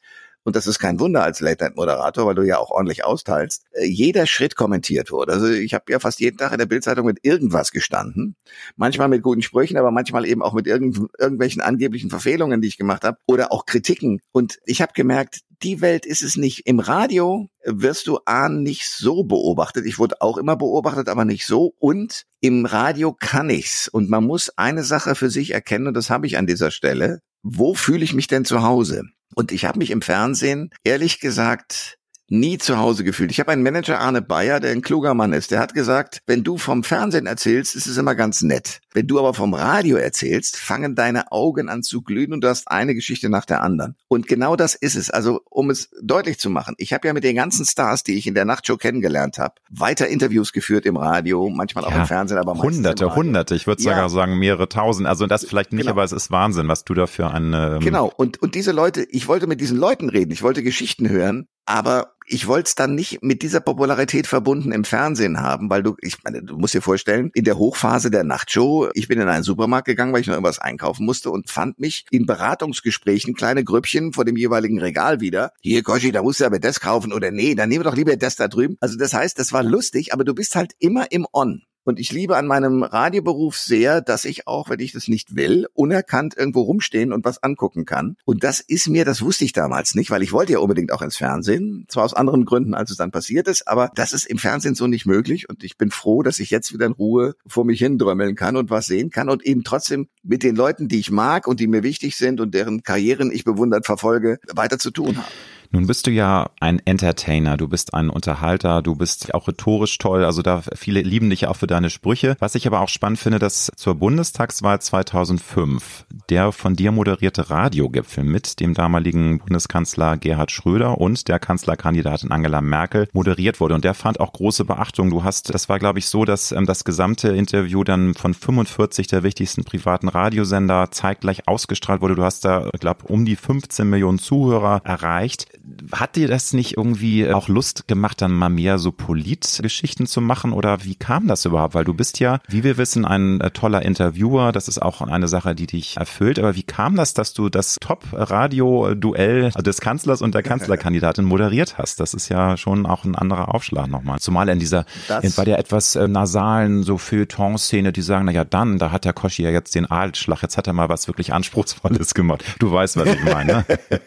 und das ist kein Wunder als Late-Night-Moderator, weil du ja auch ordentlich austeilst, äh, jeder Schritt kommentiert wurde. Also ich habe ja fast jeden Tag in der Bildzeitung mit irgendwas gestanden, manchmal mit guten Sprüchen, aber manchmal eben auch mit irgend, irgendwelchen angeblichen Verfehlungen, die ich gemacht habe, oder auch Kritiken. Und ich habe gemerkt, die Welt ist es nicht. Im Radio wirst du A nicht so beobachtet. Ich wurde auch immer beobachtet, aber nicht so. Und im Radio kann ich's. Und man muss eine Sache für sich erkennen, und das habe ich an dieser Stelle. Wo fühle ich mich denn zu Hause? Und ich habe mich im Fernsehen, ehrlich gesagt, nie zu Hause gefühlt. Ich habe einen Manager, Arne Bayer, der ein kluger Mann ist. Der hat gesagt, wenn du vom Fernsehen erzählst, ist es immer ganz nett. Wenn du aber vom Radio erzählst, fangen deine Augen an zu glühen und du hast eine Geschichte nach der anderen. Und genau das ist es. Also um es deutlich zu machen, ich habe ja mit den ganzen Stars, die ich in der Nachtshow kennengelernt habe, weiter Interviews geführt im Radio, manchmal auch ja, im Fernsehen, aber meistens Hunderte, Hunderte. Ich würde ja. sogar sagen mehrere Tausend. Also das vielleicht nicht, genau. aber es ist Wahnsinn, was du dafür an. Ähm genau. Und und diese Leute, ich wollte mit diesen Leuten reden, ich wollte Geschichten hören, aber ich wollte es dann nicht mit dieser Popularität verbunden im Fernsehen haben, weil du, ich meine, du musst dir vorstellen, in der Hochphase der Nachtshow, ich bin in einen Supermarkt gegangen, weil ich noch irgendwas einkaufen musste und fand mich in Beratungsgesprächen kleine Grüppchen vor dem jeweiligen Regal wieder. Hier, Koschi, da musst du aber das kaufen oder nee, dann nehmen wir doch lieber das da drüben. Also das heißt, das war lustig, aber du bist halt immer im On. Und ich liebe an meinem Radioberuf sehr, dass ich auch, wenn ich das nicht will, unerkannt irgendwo rumstehen und was angucken kann. Und das ist mir, das wusste ich damals nicht, weil ich wollte ja unbedingt auch ins Fernsehen. Zwar aus anderen Gründen, als es dann passiert ist, aber das ist im Fernsehen so nicht möglich. Und ich bin froh, dass ich jetzt wieder in Ruhe vor mich hindrömmeln kann und was sehen kann und eben trotzdem mit den Leuten, die ich mag und die mir wichtig sind und deren Karrieren ich bewundert verfolge, weiter zu tun habe. Nun bist du ja ein Entertainer, du bist ein Unterhalter, du bist auch rhetorisch toll, also da viele lieben dich auch für deine Sprüche. Was ich aber auch spannend finde, dass zur Bundestagswahl 2005 der von dir moderierte Radiogipfel mit dem damaligen Bundeskanzler Gerhard Schröder und der Kanzlerkandidatin Angela Merkel moderiert wurde und der fand auch große Beachtung. Du hast, das war glaube ich so, dass ähm, das gesamte Interview dann von 45 der wichtigsten privaten Radiosender zeitgleich ausgestrahlt wurde. Du hast da, glaube um die 15 Millionen Zuhörer erreicht Hat dir das nicht irgendwie auch Lust gemacht, dann mal mehr so Politgeschichten zu machen oder wie kam das überhaupt? Weil du bist ja, wie wir wissen, ein äh, toller Interviewer. Das ist auch eine Sache, die dich erfüllt. Aber wie kam das, dass du das Top-Radio-Duell des Kanzlers und der Kanzlerkandidatin moderiert hast? Das ist ja schon auch ein anderer Aufschlag nochmal. Zumal in dieser, in, bei der etwas äh, nasalen so Feuilleton-Szene, die sagen, na ja, dann, da hat der Koschi ja jetzt den Aalschlag. Jetzt hat er mal was wirklich Anspruchsvolles gemacht. Du weißt, was ich meine. Ne?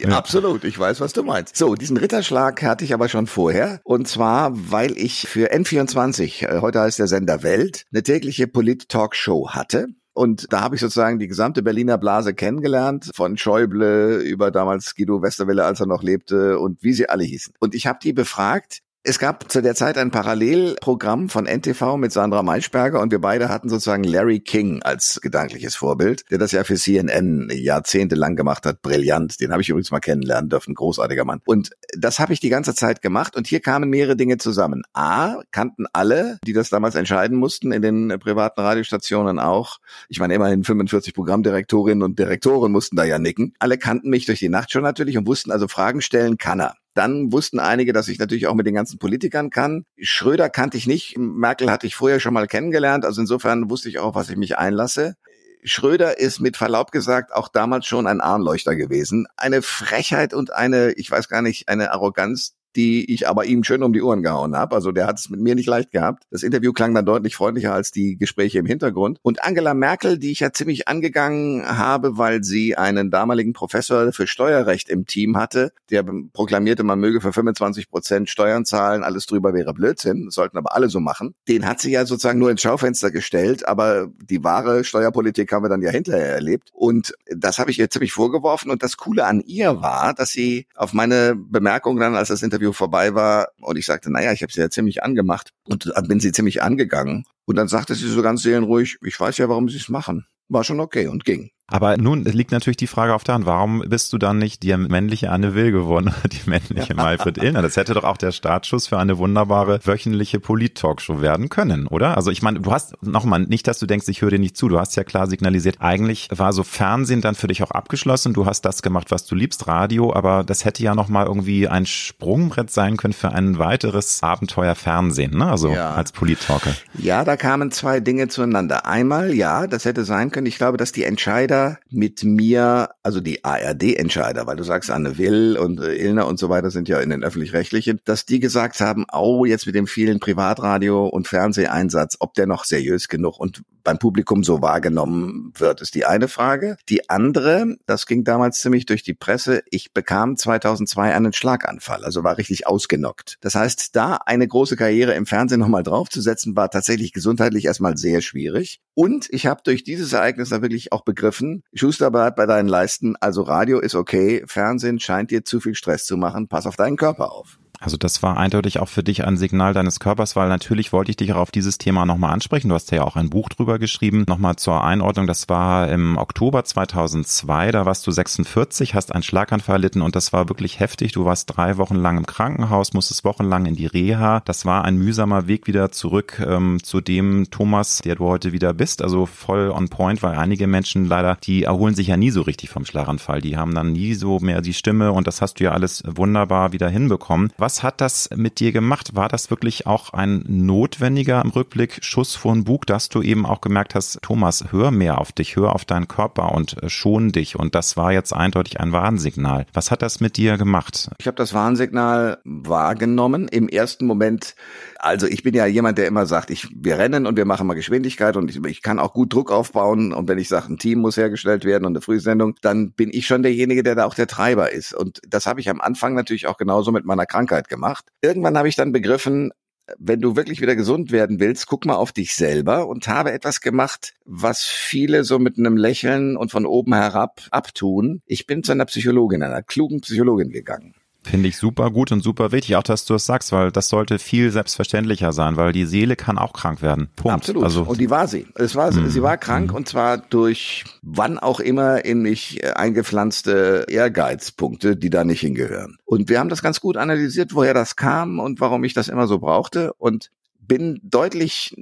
ja, absolut. Ich weiß, was du meinst. So, diesen Ritterschlag hatte ich aber schon vorher. Und zwar, weil ich für N24, äh, heute heißt der Sender Welt, eine tägliche Polit-Talkshow hatte. Und da habe ich sozusagen die gesamte Berliner Blase kennengelernt, von Schäuble über damals Guido Westerwelle, als er noch lebte und wie sie alle hießen. Und ich habe die befragt, es gab zu der Zeit ein Parallelprogramm von NTV mit Sandra Maischberger und wir beide hatten sozusagen Larry King als gedankliches Vorbild, der das ja für CNN jahrzehntelang gemacht hat. Brillant. Den habe ich übrigens mal kennenlernen dürfen. Großartiger Mann. Und das habe ich die ganze Zeit gemacht und hier kamen mehrere Dinge zusammen. A, kannten alle, die das damals entscheiden mussten, in den privaten Radiostationen auch. Ich meine, immerhin 45 Programmdirektorinnen und Direktoren mussten da ja nicken. Alle kannten mich durch die Nachtshow natürlich und wussten also Fragen stellen kann er. Dann wussten einige, dass ich natürlich auch mit den ganzen Politikern kann. Schröder kannte ich nicht. Merkel hatte ich vorher schon mal kennengelernt. Also insofern wusste ich auch, was ich mich einlasse. Schröder ist mit Verlaub gesagt auch damals schon ein Armleuchter gewesen. Eine Frechheit und eine, ich weiß gar nicht, eine Arroganz, die ich aber ihm schön um die Ohren gehauen habe. Also der hat es mit mir nicht leicht gehabt. Das Interview klang dann deutlich freundlicher als die Gespräche im Hintergrund. Und Angela Merkel, die ich ja ziemlich angegangen habe, weil sie einen damaligen Professor für Steuerrecht im Team hatte, der proklamierte, man möge für 25 Prozent Steuern zahlen, alles drüber wäre Blödsinn, sollten aber alle so machen. Den hat sie ja sozusagen nur ins Schaufenster gestellt, aber die wahre Steuerpolitik haben wir dann ja hinterher erlebt. Und das habe ich ihr ziemlich vorgeworfen. Und das Coole an ihr war, dass sie auf meine Bemerkung dann, als das Interview Interview vorbei war und ich sagte, naja, ich habe sie ja ziemlich angemacht und bin sie ziemlich angegangen. Und dann sagte sie so ganz seelenruhig, ich weiß ja, warum sie es machen. War schon okay und ging. Aber nun liegt natürlich die Frage auf der Hand, warum bist du dann nicht die männliche Anne Will geworden, die männliche Maifred Illner? Das hätte doch auch der Startschuss für eine wunderbare wöchentliche Polit-Talkshow werden können, oder? Also ich meine, du hast, nochmal, nicht, dass du denkst, ich höre dir nicht zu, du hast ja klar signalisiert, eigentlich war so Fernsehen dann für dich auch abgeschlossen, du hast das gemacht, was du liebst, Radio, aber das hätte ja nochmal irgendwie ein Sprungbrett sein können für ein weiteres Abenteuer Fernsehen, ne? Also ja. als Polit-Talker. Ja, da kamen zwei Dinge zueinander. Einmal, ja, das hätte sein können, ich glaube, dass die Entscheider Entscheider mit mir, also die ARD-Entscheider, weil du sagst, Anne Will und äh, Ilner und so weiter sind ja in den öffentlich-rechtlichen, dass die gesagt haben, oh, jetzt mit dem vielen Privatradio- und Fernseheinsatz, ob der noch seriös genug und beim Publikum so wahrgenommen wird, ist die eine Frage. Die andere, das ging damals ziemlich durch die Presse, ich bekam 2002 einen Schlaganfall, also war richtig ausgenockt. Das heißt, da eine große Karriere im Fernsehen nochmal draufzusetzen, war tatsächlich gesundheitlich erstmal sehr schwierig. Und ich habe durch dieses Ereignis da wirklich auch begriffen, Schuster bleibt bei deinen Leisten, also Radio ist okay, Fernsehen scheint dir zu viel Stress zu machen, pass auf deinen Körper auf. Also das war eindeutig auch für dich ein Signal deines Körpers, weil natürlich wollte ich dich auch auf dieses Thema nochmal ansprechen. Du hast ja auch ein Buch drüber geschrieben. Nochmal zur Einordnung, das war im Oktober 2002, da warst du 46, hast einen Schlaganfall erlitten und das war wirklich heftig. Du warst drei Wochen lang im Krankenhaus, musstest wochenlang in die Reha. Das war ein mühsamer Weg wieder zurück ähm, zu dem Thomas, der du heute wieder bist. Also voll on point, weil einige Menschen leider, die erholen sich ja nie so richtig vom Schlaganfall. Die haben dann nie so mehr die Stimme und das hast du ja alles wunderbar wieder hinbekommen. Was was hat das mit dir gemacht? War das wirklich auch ein notwendiger im Rückblick Schuss vor den Bug, dass du eben auch gemerkt hast, Thomas, hör mehr auf dich, hör auf deinen Körper und äh, schon dich. Und das war jetzt eindeutig ein Warnsignal. Was hat das mit dir gemacht? Ich habe das Warnsignal wahrgenommen. Im ersten Moment, also ich bin ja jemand, der immer sagt, ich, wir rennen und wir machen mal Geschwindigkeit und ich, ich kann auch gut Druck aufbauen. Und wenn ich sage, ein Team muss hergestellt werden und eine Frühsendung, dann bin ich schon derjenige, der da auch der Treiber ist. Und das habe ich am Anfang natürlich auch genauso mit meiner Krankheit Arbeit gemacht. Irgendwann habe ich dann begriffen, wenn du wirklich wieder gesund werden willst, guck mal auf dich selber und habe etwas gemacht, was viele so mit einem Lächeln und von oben herab abtun. Ich bin zu einer Psychologin, einer klugen Psychologin gegangen. Finde ich super gut und super wichtig, auch dass du es sagst, weil das sollte viel selbstverständlicher sein, weil die Seele kann auch krank werden. Punkt. Absolut. Also, und die war sie. Es war, mm, sie war krank mm. und zwar durch wann auch immer in mich äh, eingepflanzte Ehrgeizpunkte, die da nicht hingehören. Und wir haben das ganz gut analysiert, woher das kam und warum ich das immer so brauchte und bin deutlich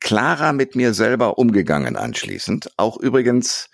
klarer mit mir selber umgegangen anschließend. Auch übrigens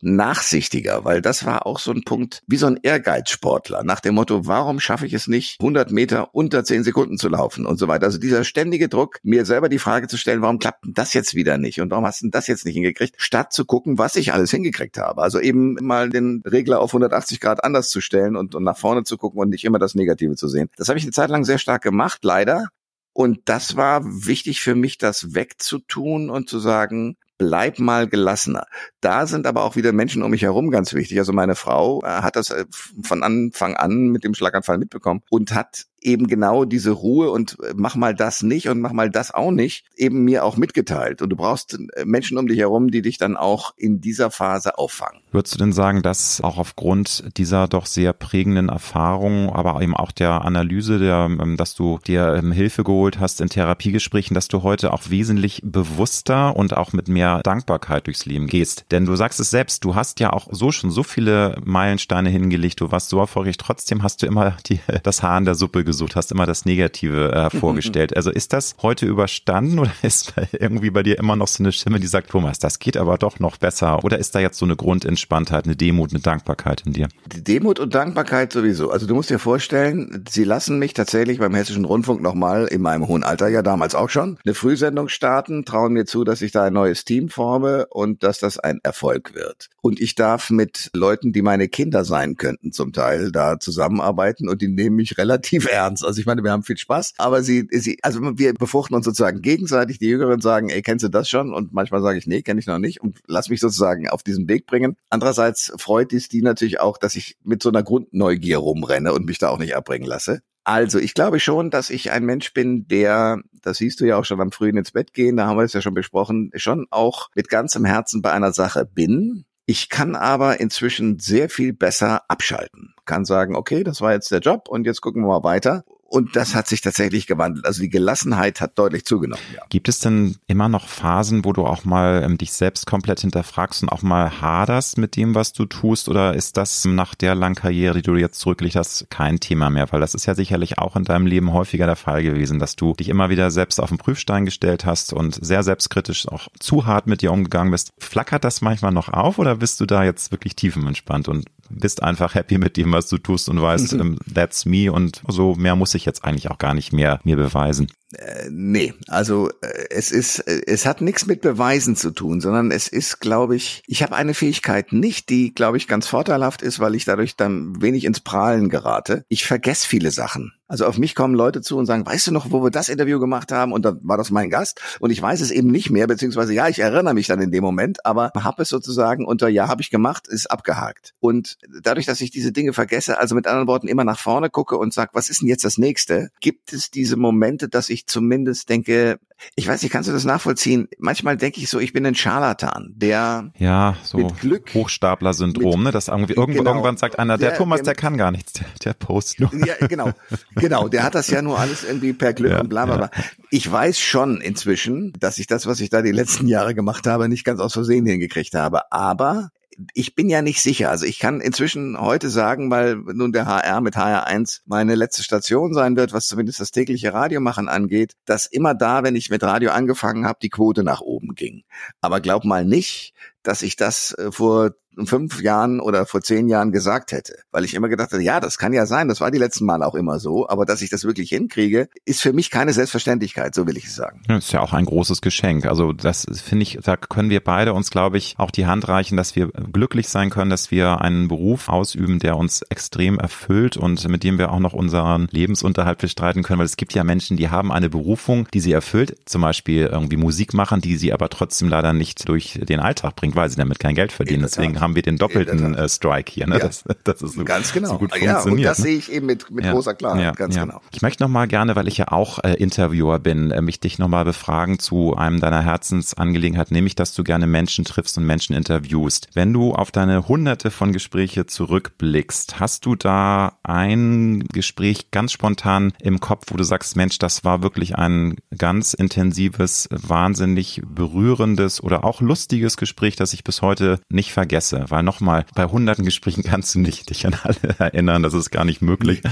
nachsichtiger, weil das war auch so ein Punkt, wie so ein Ehrgeizsportler, nach dem Motto, warum schaffe ich es nicht, 100 Meter unter 10 Sekunden zu laufen und so weiter. Also dieser ständige Druck, mir selber die Frage zu stellen, warum klappt denn das jetzt wieder nicht und warum hast du das jetzt nicht hingekriegt, statt zu gucken, was ich alles hingekriegt habe. Also eben mal den Regler auf 180 Grad anders zu stellen und, und nach vorne zu gucken und nicht immer das Negative zu sehen. Das habe ich eine Zeit lang sehr stark gemacht, leider. Und das war wichtig für mich, das wegzutun und zu sagen, bleib mal gelassener. Da sind aber auch wieder Menschen um mich herum ganz wichtig. Also meine Frau äh, hat das äh, von Anfang an mit dem Schlaganfall mitbekommen und hat eben genau diese Ruhe und äh, mach mal das nicht und mach mal das auch nicht, eben mir auch mitgeteilt. Und du brauchst äh, Menschen um dich herum, die dich dann auch in dieser Phase auffangen. Würdest du denn sagen, dass auch aufgrund dieser doch sehr prägenden Erfahrung, aber eben auch der Analyse, der, ähm, dass du dir ähm, Hilfe geholt hast in Therapiegesprächen, dass du heute auch wesentlich bewusster und auch mit mehr Dankbarkeit durchs Leben gehst? Denn du sagst es selbst, du hast ja auch so schon so viele Meilensteine hingelegt, du warst so erfolgreich, trotzdem hast du immer die, das Haar in der Suppe gesucht, hast immer das Negative äh, vorgestellt. Also ist das heute überstanden oder ist irgendwie bei dir immer noch so eine Stimme, die sagt, Thomas, das geht aber doch noch besser? Oder ist da jetzt so eine Grundentspanntheit, eine Demut, eine Dankbarkeit in dir? Die Demut und Dankbarkeit sowieso. Also du musst dir vorstellen, sie lassen mich tatsächlich beim Hessischen Rundfunk nochmal in meinem hohen Alter, ja damals auch schon, eine Frühsendung starten, trauen mir zu, dass ich da ein neues Team forme und dass das ein Erfolg wird. Und ich darf mit Leuten, die meine Kinder sein könnten zum Teil, da zusammenarbeiten und die nehmen mich relativ ernst ernst. Also ich meine, wir haben viel Spaß, aber sie, sie, also wir befruchten uns sozusagen gegenseitig. Die Jüngeren sagen, ey, kennst du das schon? Und manchmal sage ich, nee, kenne ich noch nicht und lass mich sozusagen auf diesen Weg bringen. Andererseits freut es die natürlich auch, dass ich mit so einer Grundneugier rumrenne und mich da auch nicht abbringen lasse. Also, ich glaube schon, dass ich ein Mensch bin, der, das siehst du ja auch schon am frühen ins Bett gehen, da haben wir es ja schon besprochen, schon auch mit ganzem Herzen bei einer Sache bin. Ich kann aber inzwischen sehr viel besser abschalten kann sagen, okay, das war jetzt der Job und jetzt gucken wir mal weiter. Und das hat sich tatsächlich gewandelt. Also die Gelassenheit hat deutlich zugenommen. Ja. Gibt es denn immer noch Phasen, wo du auch mal ähm, dich selbst komplett hinterfragst und auch mal haderst mit dem, was du tust? Oder ist das nach der langen Karriere, die du jetzt zurücklegst hast, kein Thema mehr? Weil das ist ja sicherlich auch in deinem Leben häufiger der Fall gewesen, dass du dich immer wieder selbst auf den Prüfstein gestellt hast und sehr selbstkritisch auch zu hart mit dir umgegangen bist. Flackert das manchmal noch auf oder bist du da jetzt wirklich tiefenentspannt und bist einfach happy mit dem, was du tust und weißt, ähm, that's me und so mehr muss ich jetzt eigentlich auch gar nicht mehr mir beweisen. Äh, nee, also äh, es ist, äh, es hat nichts mit Beweisen zu tun, sondern es ist, glaube ich, ich habe eine Fähigkeit nicht, die, glaube ich, ganz vorteilhaft ist, weil ich dadurch dann wenig ins Prahlen gerate. Ich vergesse viele Sachen. Also auf mich kommen Leute zu und sagen, weißt du noch, wo wir das Interview gemacht haben? Und dann war das mein Gast. Und ich weiß es eben nicht mehr, beziehungsweise ja, ich erinnere mich dann in dem Moment, aber habe es sozusagen unter ja, habe ich gemacht, ist abgehakt. Und dadurch, dass ich diese Dinge vergesse, also mit anderen Worten immer nach vorne gucke und sage, was ist denn jetzt das nächste, gibt es diese Momente, dass ich zumindest denke, ich weiß nicht, kannst du das nachvollziehen? Manchmal denke ich so, ich bin ein Scharlatan, der ja so mit Glück Hochstapler-Syndrom, ne? Das irgendwie irgendwann, genau, irgendwann sagt einer, der, der Thomas, der, kann gar nichts, der, der post nur. Ja, genau, genau. Der hat das ja nur alles irgendwie per Glück ja, und bla bla bla. Ja. Ich weiß schon inzwischen, dass ich das, was ich da die letzten Jahre gemacht habe, nicht ganz aus Versehen hingekriegt habe. Aber ich bin ja nicht sicher. Also ich kann inzwischen heute sagen, weil nun der HR mit HR1 meine letzte Station sein wird, was zumindest das tägliche Radiomachen angeht, dass immer da, wenn ich mit Radio angefangen habe, die Quote nach oben ging. Aber glaub mal nicht, dass ich das äh, vor fünf Jahren oder vor zehn Jahren gesagt hätte. Weil ich immer gedacht habe, ja, das kann ja sein, das war die letzten Mal auch immer so, aber dass ich das wirklich hinkriege, ist für mich keine Selbstverständlichkeit, so will ich es sagen. Das ist ja auch ein großes Geschenk. Also das finde ich, da können wir beide uns, glaube ich, auch die Hand reichen, dass wir glücklich sein können, dass wir einen Beruf ausüben, der uns extrem erfüllt und mit dem wir auch noch unseren Lebensunterhalt bestreiten können, weil es gibt ja Menschen, die haben eine Berufung, die sie erfüllt, zum Beispiel irgendwie Musik machen, die sie aber trotzdem leider nicht durch den Alltag bringt, weil sie damit kein Geld verdienen. Deswegen haben wir den doppelten äh, Strike hier. Ne? Ja. Das, das ist so, ganz genau. so gut ja, funktioniert. Und das ne? sehe ich eben mit, mit ja. großer Klarheit, ja. ganz genau. Ich möchte noch mal gerne, weil ich ja auch äh, Interviewer bin, äh, mich dich noch mal befragen zu einem deiner Herzensangelegenheiten, nämlich, dass du gerne Menschen triffst und Menschen interviewst. Wenn du auf deine hunderte von Gespräche zurückblickst, hast du da ein Gespräch ganz spontan im Kopf, wo du sagst, Mensch, das war wirklich ein ganz intensives, wahnsinnig berührendes oder auch lustiges Gespräch, das ich bis heute nicht vergesse? Weil nochmal, bei hunderten Gesprächen kannst du nicht dich an alle erinnern, das ist gar nicht möglich.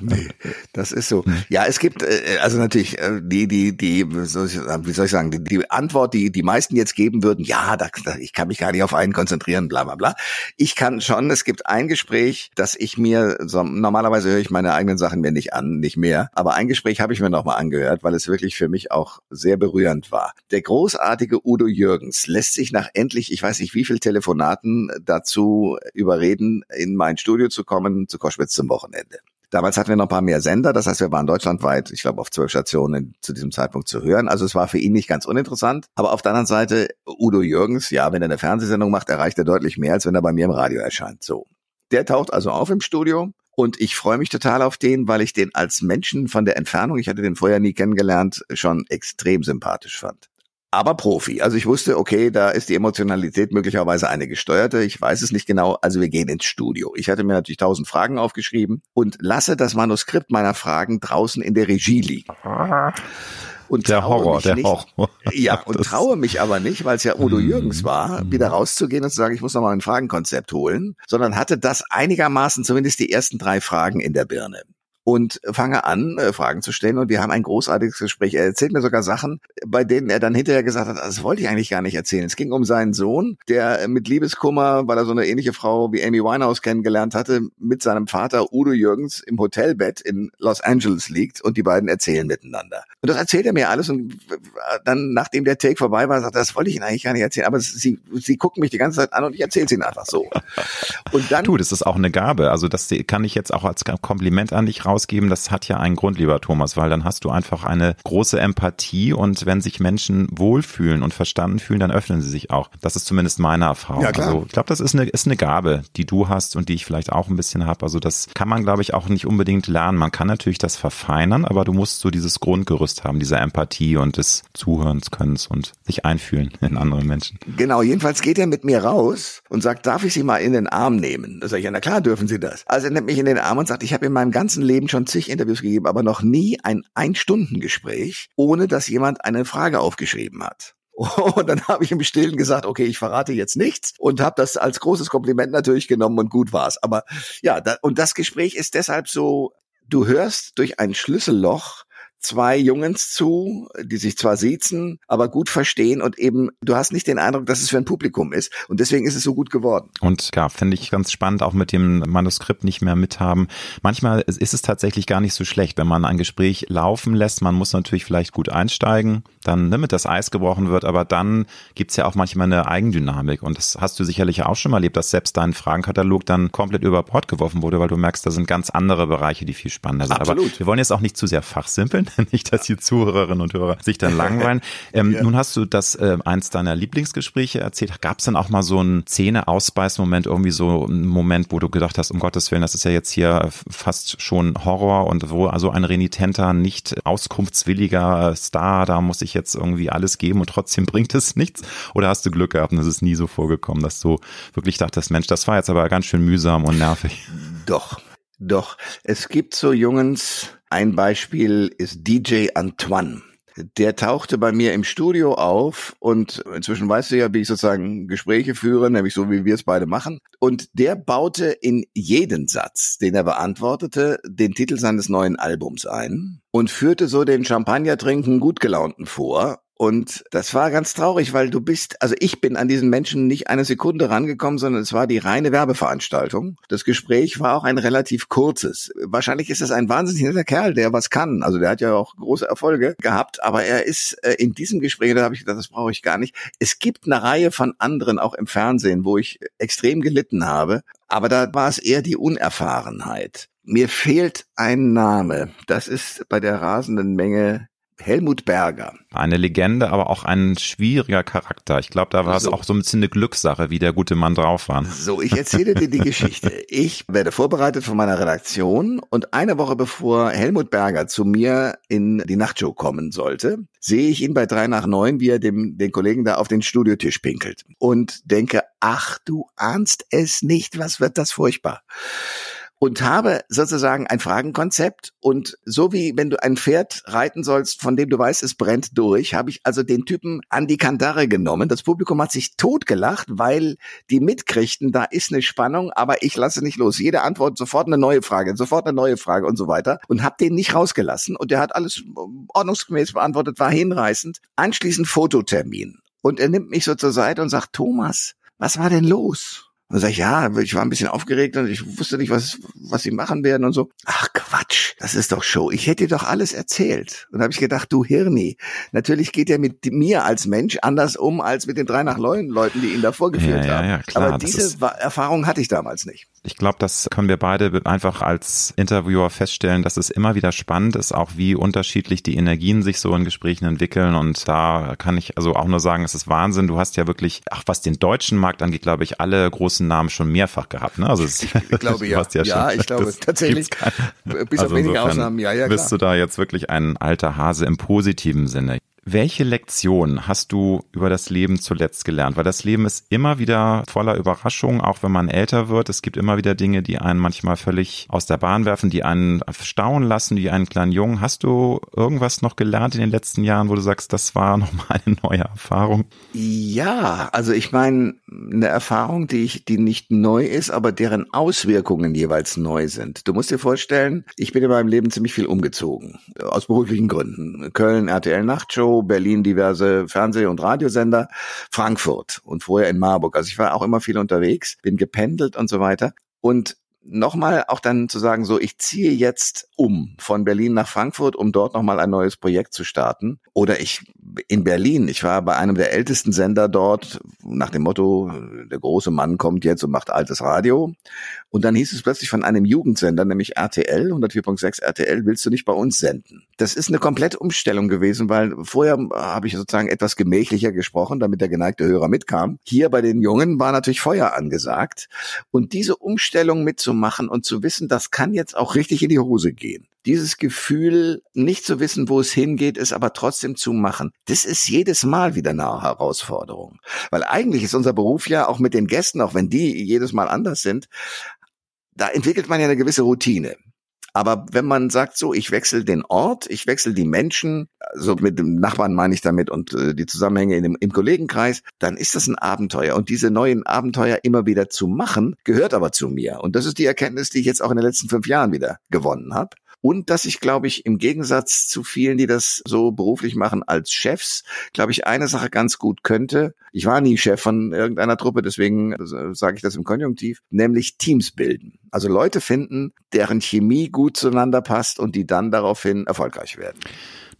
Nee, das ist so. Ja, es gibt äh, also natürlich äh, die die die wie soll ich sagen die, die Antwort, die die meisten jetzt geben würden, ja, da, da, ich kann mich gar nicht auf einen konzentrieren, bla bla bla. Ich kann schon. Es gibt ein Gespräch, das ich mir so, normalerweise höre ich meine eigenen Sachen mir nicht an, nicht mehr, aber ein Gespräch habe ich mir noch mal angehört, weil es wirklich für mich auch sehr berührend war. Der großartige Udo Jürgens lässt sich nach endlich, ich weiß nicht wie viel Telefonaten dazu überreden, in mein Studio zu kommen zu Koschwitz zum Wochenende. Damals hatten wir noch ein paar mehr Sender, das heißt, wir waren deutschlandweit, ich glaube, auf zwölf Stationen zu diesem Zeitpunkt zu hören. Also es war für ihn nicht ganz uninteressant. Aber auf der anderen Seite, Udo Jürgens, ja, wenn er eine Fernsehsendung macht, erreicht er deutlich mehr, als wenn er bei mir im Radio erscheint. So. Der taucht also auf im Studio. Und ich freue mich total auf den, weil ich den als Menschen von der Entfernung, ich hatte den vorher nie kennengelernt, schon extrem sympathisch fand aber Profi. Also ich wusste, okay, da ist die Emotionalität möglicherweise eine gesteuerte. Ich weiß es nicht genau. Also wir gehen ins Studio. Ich hatte mir natürlich tausend Fragen aufgeschrieben und lasse das Manuskript meiner Fragen draußen in der Regie liegen. Und der Horror, der nicht, Horror. Ja, und traue mich aber nicht, weil es ja Udo Mhm. Jürgens war, wieder rauszugehen und zu sagen, ich muss noch mal ein Fragenkonzept holen, sondern hatte das einigermaßen zumindest die ersten drei Fragen in der Birne und fange an, äh, Fragen zu stellen. Und wir haben ein großartiges Gespräch. Er erzählt mir sogar Sachen, bei denen er dann hinterher gesagt hat, das wollte ich eigentlich gar nicht erzählen. Es ging um seinen Sohn, der mit Liebeskummer, weil er so eine ähnliche Frau wie Amy Winehouse kennengelernt hatte, mit seinem Vater Udo Jürgens im Hotelbett in Los Angeles liegt und die beiden erzählen miteinander. Und das erzählt er mir alles und dann, nachdem der Take vorbei war, sagt er, das wollte ich Ihnen eigentlich gar nicht erzählen, aber sie, sie gucken mich die ganze Zeit an und ich erzähle es ihnen einfach so. Und dann Du, das ist auch eine Gabe. Also das kann ich jetzt auch als Kompliment an dich rausgeben. Das hat ja einen Grund, lieber Thomas, weil dann hast du einfach eine große Empathie und wenn sich Menschen wohlfühlen und verstanden fühlen, dann öffnen sie sich auch. Das ist zumindest meine Erfahrung. Ja, klar. Also ich glaube, das ist eine, ist eine Gabe, die du hast und die ich vielleicht auch ein bisschen habe. Also das kann man, glaube ich, auch nicht unbedingt lernen. Man kann natürlich das verfeinern, aber du musst so dieses Grundgerüst haben, diese Empathie und des Zuhörens Könnens und sich einfühlen in andere Menschen. Genau, jedenfalls geht er mit mir raus und sagt, darf ich Sie mal in den Arm nehmen? Da sage ich, ja, na klar dürfen Sie das. Also er nimmt mich in den Arm und sagt, ich habe in meinem ganzen Leben schon zig Interviews gegeben, aber noch nie ein Ein-Stunden-Gespräch, ohne dass jemand eine Frage aufgeschrieben hat. Und dann habe ich im Stillen gesagt, okay, ich verrate jetzt nichts und habe das als großes Kompliment natürlich genommen und gut war's. Aber ja, da, und das Gespräch ist deshalb so, du hörst durch ein Schlüsselloch zwei Jungens zu, die sich zwar siezen, aber gut verstehen und eben, du hast nicht den Eindruck, dass es für ein Publikum ist. Und deswegen ist es so gut geworden. Und ja, finde ich ganz spannend, auch mit dem Manuskript nicht mehr mithaben. Manchmal ist es tatsächlich gar nicht so schlecht, wenn man ein Gespräch laufen lässt. Man muss natürlich vielleicht gut einsteigen, dann damit das Eis gebrochen wird, aber dann gibt's ja auch manchmal eine Eigendynamik. Und das hast du sicherlich auch schon mal erlebt, dass selbst dein Fragenkatalog dann komplett über Bord geworfen wurde, weil du merkst, da sind ganz andere Bereiche, die viel spannender sind. Absolut. Aber wir wollen jetzt auch nicht zu sehr fachsimpeln, nicht, dass die Zuhörerinnen und Hörer sich dann langweilen. Ähm, Ja. Nun hast du das äh, eins deiner Lieblingsgespräche erzählt. Gab es dann auch mal so einen Zähne-Ausbeiß-Moment, irgendwie so einen Moment, wo du gedacht hast, um Gottes Willen, das ist ja jetzt hier fast schon Horror und wo also ein renitenter, nicht auskunftswilliger Star, da muss ich jetzt irgendwie alles geben und trotzdem bringt es nichts? Oder hast du Glück gehabt und es ist nie so vorgekommen, dass du wirklich dachtest, Mensch, das war jetzt aber ganz schön mühsam und nervig. Doch, doch. Es gibt so Jungens, ein Beispiel ist DJ Antoine. Der tauchte bei mir im Studio auf und inzwischen weißt du ja, wie ich sozusagen Gespräche führe, nämlich so wie wir es beide machen. Und der baute in jeden Satz, den er beantwortete, den Titel seines neuen Albums ein und führte so den Champagner-trinken Gutgelaunten vor. Und das war ganz traurig, weil du bist, also ich bin an diesen Menschen nicht eine Sekunde rangekommen, sondern es war die reine Werbeveranstaltung. Das Gespräch war auch ein relativ kurzes. Wahrscheinlich ist es ein wahnsinnig netter Kerl, der was kann. Also der hat ja auch große Erfolge gehabt, aber er ist äh, in diesem Gespräch, da habe ich gedacht, das brauche ich gar nicht. Es gibt eine Reihe von anderen, auch im Fernsehen, wo ich extrem gelitten habe, aber da war es eher die Unerfahrenheit. Mir fehlt ein Name. Das ist bei der rasenden Menge Helmut Berger. Eine Legende, aber auch ein schwieriger Charakter. Ich glaube, da war es So. auch so ein bisschen eine Glückssache, wie der gute Mann drauf war. So, ich erzähle dir die Geschichte. Ich werde vorbereitet von meiner Redaktion und eine Woche bevor Helmut Berger zu mir in die Nachtshow kommen sollte, sehe ich ihn bei drei nach neun, wie er dem, den Kollegen da auf den Studiotisch pinkelt und denke, ach, du ahnst es nicht, was wird das furchtbar. Und habe sozusagen ein Fragenkonzept und so wie wenn du ein Pferd reiten sollst, von dem du weißt, es brennt durch, habe ich also den Typen an die Kandare genommen. Das Publikum hat sich totgelacht, weil die mitkriegten, da ist eine Spannung, aber ich lasse nicht los. Jede Antwort sofort eine neue Frage, sofort eine neue Frage und so weiter und habe den nicht rausgelassen und der hat alles ordnungsgemäß beantwortet, war hinreißend. Anschließend Fototermin und er nimmt mich so zur Seite und sagt, Thomas, was war denn los? Und sag ich, ja, ich war ein bisschen aufgeregt und ich wusste nicht, was, was sie machen werden und so. Ach Quatsch, das ist doch Show. Ich hätte dir doch alles erzählt. Und da habe ich gedacht, du Hirni, natürlich geht er mit mir als Mensch anders um als mit den drei nach neun Leuten, die ihn da vorgeführt ja, haben. Ja, ja, klar, Aber diese Erfahrung hatte ich damals nicht. Ich glaube, das können wir beide einfach als Interviewer feststellen, dass es immer wieder spannend ist, auch wie unterschiedlich die Energien sich so in Gesprächen entwickeln. Und da kann ich also auch nur sagen, es ist Wahnsinn. Du hast ja wirklich, ach, was den deutschen Markt angeht, glaube ich, alle großen Namen schon mehrfach gehabt. Ne? Also es, ich glaube ja. ja, ja schon, ich glaube tatsächlich. Bis also auf wenige Ausnahmen, ja, ja. Klar. Bist du da jetzt wirklich ein alter Hase im positiven Sinne? Welche Lektion hast du über das Leben zuletzt gelernt? Weil das Leben ist immer wieder voller Überraschungen, auch wenn man älter wird. Es gibt immer wieder Dinge, die einen manchmal völlig aus der Bahn werfen, die einen staunen lassen, wie einen kleinen Jungen. Hast du irgendwas noch gelernt in den letzten Jahren, wo du sagst, das war nochmal eine neue Erfahrung? Ja, also ich meine, eine Erfahrung, die ich, die nicht neu ist, aber deren Auswirkungen jeweils neu sind. Du musst dir vorstellen, ich bin in meinem Leben ziemlich viel umgezogen. Aus beruflichen Gründen. Köln, RTL Nachtshow, Berlin diverse Fernseh- und Radiosender, Frankfurt und vorher in Marburg. Also ich war auch immer viel unterwegs, bin gependelt und so weiter. Und nochmal auch dann zu sagen, so, ich ziehe jetzt um von Berlin nach Frankfurt, um dort nochmal ein neues Projekt zu starten. Oder ich in Berlin, ich war bei einem der ältesten Sender dort, nach dem Motto, der große Mann kommt jetzt und macht altes Radio. Und dann hieß es plötzlich von einem Jugendsender, nämlich RTL, 104.6 RTL, willst du nicht bei uns senden? Das ist eine komplette Umstellung gewesen, weil vorher habe ich sozusagen etwas gemächlicher gesprochen, damit der geneigte Hörer mitkam. Hier bei den Jungen war natürlich Feuer angesagt. Und diese Umstellung mitzumachen und zu wissen, das kann jetzt auch richtig in die Hose gehen dieses Gefühl, nicht zu wissen, wo es hingeht, ist aber trotzdem zu machen. Das ist jedes Mal wieder eine Herausforderung. Weil eigentlich ist unser Beruf ja auch mit den Gästen, auch wenn die jedes Mal anders sind, da entwickelt man ja eine gewisse Routine. Aber wenn man sagt, so, ich wechsle den Ort, ich wechsle die Menschen, so mit dem Nachbarn meine ich damit und äh, die Zusammenhänge in dem, im Kollegenkreis, dann ist das ein Abenteuer. Und diese neuen Abenteuer immer wieder zu machen, gehört aber zu mir. Und das ist die Erkenntnis, die ich jetzt auch in den letzten fünf Jahren wieder gewonnen habe. Und dass ich, glaube ich, im Gegensatz zu vielen, die das so beruflich machen als Chefs, glaube ich, eine Sache ganz gut könnte. Ich war nie Chef von irgendeiner Truppe, deswegen äh, sage ich das im Konjunktiv, nämlich Teams bilden. Also Leute finden, deren Chemie gut zueinander passt und die dann daraufhin erfolgreich werden.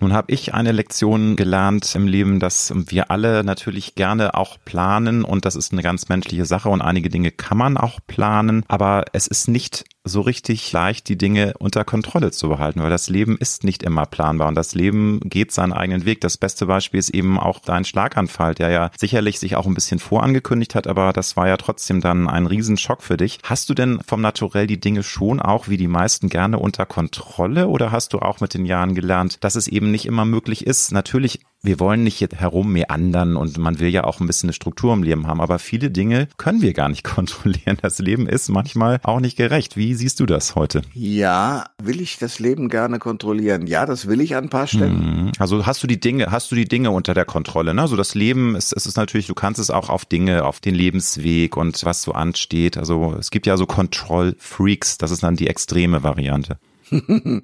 Nun habe ich eine Lektion gelernt im Leben, dass wir alle natürlich gerne auch planen und das ist eine ganz menschliche Sache und einige Dinge kann man auch planen, aber es ist nicht so richtig leicht, die Dinge unter Kontrolle zu behalten, weil das Leben ist nicht immer planbar und das Leben geht seinen eigenen Weg. Das beste Beispiel ist eben auch dein Schlaganfall, der ja sicherlich sich auch ein bisschen vorangekündigt hat, aber das war ja trotzdem dann ein Riesenschock für dich. Hast du denn vom Naturell die Dinge schon auch wie die meisten gerne unter Kontrolle oder hast du auch mit den Jahren gelernt, dass es eben nicht immer möglich ist? Natürlich wir wollen nicht herum meandern und man will ja auch ein bisschen eine Struktur im Leben haben, aber viele Dinge können wir gar nicht kontrollieren. Das Leben ist manchmal auch nicht gerecht. Wie siehst du das heute? Ja, will ich das Leben gerne kontrollieren? Ja, das will ich an ein paar Stellen. Mhm. Also hast du die Dinge, hast du die Dinge unter der Kontrolle? Ne? Also das Leben ist, es ist natürlich, du kannst es auch auf Dinge, auf den Lebensweg und was so ansteht. Also es gibt ja so Control Freaks. Das ist dann die extreme Variante.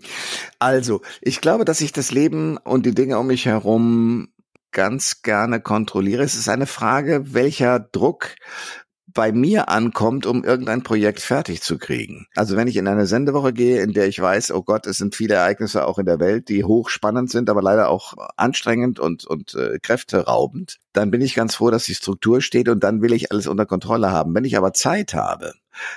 also, ich glaube, dass ich das Leben und die Dinge um mich herum ganz gerne kontrolliere. Es ist eine Frage, welcher Druck bei mir ankommt, um irgendein Projekt fertig zu kriegen. Also wenn ich in eine Sendewoche gehe, in der ich weiß, oh Gott, es sind viele Ereignisse auch in der Welt, die hochspannend sind, aber leider auch anstrengend und, und äh, kräfteraubend, dann bin ich ganz froh, dass die Struktur steht und dann will ich alles unter Kontrolle haben. Wenn ich aber Zeit habe,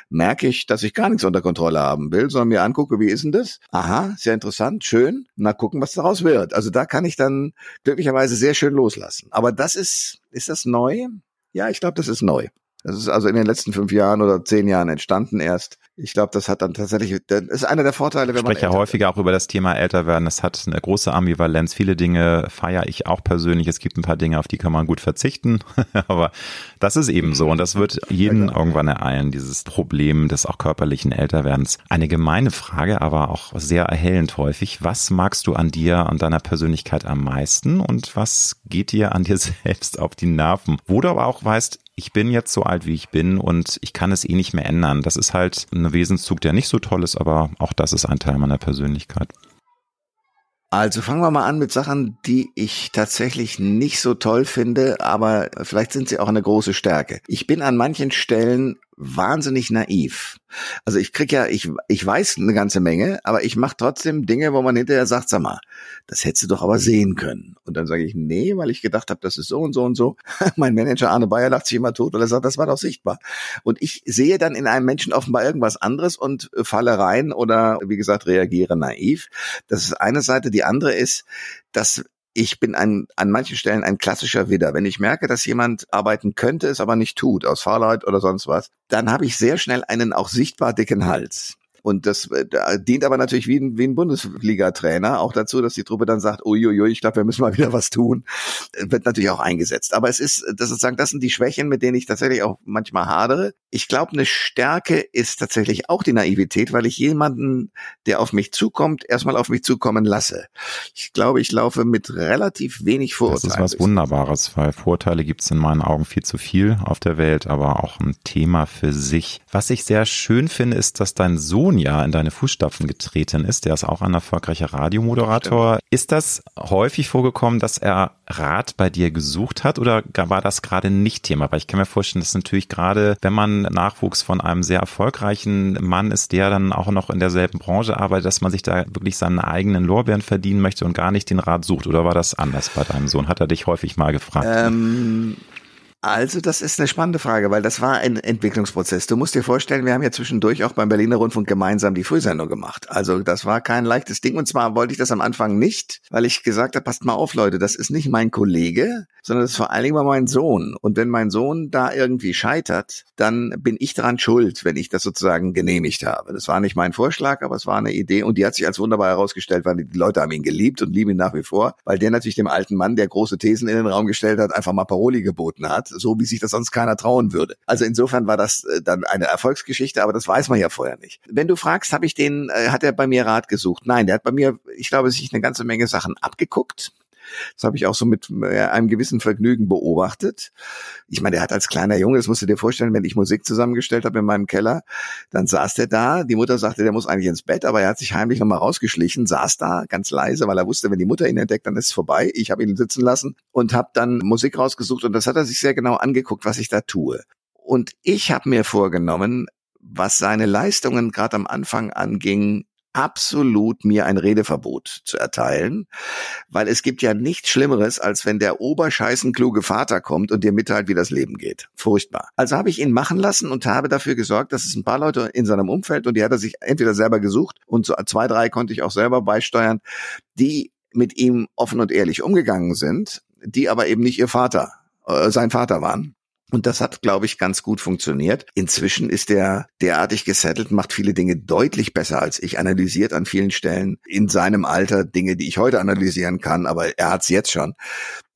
merke ich, dass ich gar nichts unter Kontrolle haben will, sondern mir angucke, wie ist denn das? Aha, sehr interessant, schön. Na gucken, was daraus wird. Also da kann ich dann glücklicherweise sehr schön loslassen. Aber das ist, ist das neu? Ja, ich glaube, das ist neu. Das ist also in den letzten fünf Jahren oder zehn Jahren entstanden erst. Ich glaube, das hat dann tatsächlich, das ist einer der Vorteile, wenn man. Ich spreche ja häufiger auch über das Thema älter werden. Es hat eine große Ambivalenz. Viele Dinge feiere ich auch persönlich. Es gibt ein paar Dinge, auf die kann man gut verzichten. Aber das ist eben so. Und das wird jeden ja, irgendwann ereilen, dieses Problem des auch körperlichen Älterwerdens. Eine gemeine Frage, aber auch sehr erhellend häufig. Was magst du an dir, an deiner Persönlichkeit am meisten? Und was geht dir an dir selbst auf die Nerven? Wo du aber auch weißt, ich bin jetzt so alt, wie ich bin und ich kann es eh nicht mehr ändern. Das ist halt Wesenszug, der nicht so toll ist, aber auch das ist ein Teil meiner Persönlichkeit. Also fangen wir mal an mit Sachen, die ich tatsächlich nicht so toll finde, aber vielleicht sind sie auch eine große Stärke. Ich bin an manchen Stellen wahnsinnig naiv. Also ich krieg ja, ich, ich weiß eine ganze Menge, aber ich mache trotzdem Dinge, wo man hinterher sagt, sag mal, das hättest du doch aber sehen können. Und dann sage ich, nee, weil ich gedacht habe, das ist so und so und so. mein Manager Arne Bayer lacht sich immer tot, weil er sagt, das war doch sichtbar. Und ich sehe dann in einem Menschen offenbar irgendwas anderes und falle rein oder, wie gesagt, reagiere naiv. Das ist eine Seite. Die andere ist, dass ich bin ein, an manchen Stellen ein klassischer Widder. Wenn ich merke, dass jemand arbeiten könnte, es aber nicht tut, aus Fahrleid oder sonst was, dann habe ich sehr schnell einen auch sichtbar dicken Hals. Und das äh, dient aber natürlich wie ein, wie ein Bundesliga-Trainer auch dazu, dass die Truppe dann sagt, uiuiui, ich glaube, wir müssen mal wieder was tun. Wird natürlich auch eingesetzt. Aber es ist, das sozusagen, das sind die Schwächen, mit denen ich tatsächlich auch manchmal hadere. Ich glaube, eine Stärke ist tatsächlich auch die Naivität, weil ich jemanden, der auf mich zukommt, erstmal auf mich zukommen lasse. Ich glaube, ich laufe mit relativ wenig Vorurteilen. Das ist was Wunderbares, weil Vorurteile gibt es in meinen Augen viel zu viel auf der Welt, aber auch ein Thema für sich. Was ich sehr schön finde, ist, dass dein Sohn Ja in deine Fußstapfen getreten ist. Der ist auch ein erfolgreicher Radiomoderator. Stimmt. Ist das häufig vorgekommen, dass er Rat bei dir gesucht hat oder war das gerade nicht Thema? Weil ich kann mir vorstellen, dass natürlich gerade, wenn man Nachwuchs von einem sehr erfolgreichen Mann ist, der dann auch noch in derselben Branche arbeitet, dass man sich da wirklich seine eigenen Lorbeeren verdienen möchte und gar nicht den Rat sucht. Oder war das anders bei deinem Sohn? Hat er dich häufig mal gefragt? Ähm also, das ist eine spannende Frage, weil das war ein Entwicklungsprozess. Du musst dir vorstellen, wir haben ja zwischendurch auch beim Berliner Rundfunk gemeinsam die Frühsendung gemacht. Also, das war kein leichtes Ding. Und zwar wollte ich das am Anfang nicht, weil ich gesagt habe, passt mal auf, Leute, das ist nicht mein Kollege, sondern das ist vor allen Dingen mal mein Sohn. Und wenn mein Sohn da irgendwie scheitert, dann bin ich daran schuld, wenn ich das sozusagen genehmigt habe. Das war nicht mein Vorschlag, aber es war eine Idee und die hat sich als wunderbar herausgestellt, weil die Leute haben ihn geliebt und lieben ihn nach wie vor, weil der natürlich dem alten Mann, der große Thesen in den Raum gestellt hat, einfach mal Paroli geboten hat so wie sich das sonst keiner trauen würde. Also insofern war das äh, dann eine Erfolgsgeschichte, aber das weiß man ja vorher nicht. Wenn du fragst, habe ich den, äh, hat er bei mir Rat gesucht? Nein, der hat bei mir, ich glaube, sich eine ganze Menge Sachen abgeguckt das habe ich auch so mit äh, einem gewissen Vergnügen beobachtet. Ich meine, der hat als kleiner Junge, das musst du dir vorstellen, wenn ich Musik zusammengestellt habe in meinem Keller, dann saß der da. Die Mutter sagte, der muss eigentlich ins Bett, aber er hat sich heimlich nochmal rausgeschlichen, saß da ganz leise, weil er wusste, wenn die Mutter ihn entdeckt, dann ist es vorbei. Ich habe ihn sitzen lassen und habe dann Musik rausgesucht und das hat er sich sehr genau angeguckt, was ich da tue. Und ich habe mir vorgenommen, was seine Leistungen gerade am Anfang anging, absolut mir ein Redeverbot zu erteilen, weil es gibt ja nichts Schlimmeres, als wenn der oberscheißenkluge Vater kommt und dir mitteilt, wie das Leben geht. Furchtbar. Also habe ich ihn machen lassen und habe dafür gesorgt, dass es ein paar Leute in seinem Umfeld und die hat er sich entweder selber gesucht und so zwei, drei konnte ich auch selber beisteuern, die mit ihm offen und ehrlich umgegangen sind, die aber eben nicht ihr Vater, äh, sein Vater waren. Und das hat, glaube ich, ganz gut funktioniert. Inzwischen ist er derartig gesettelt, macht viele Dinge deutlich besser als ich, analysiert an vielen Stellen in seinem Alter Dinge, die ich heute analysieren kann, aber er hat's jetzt schon.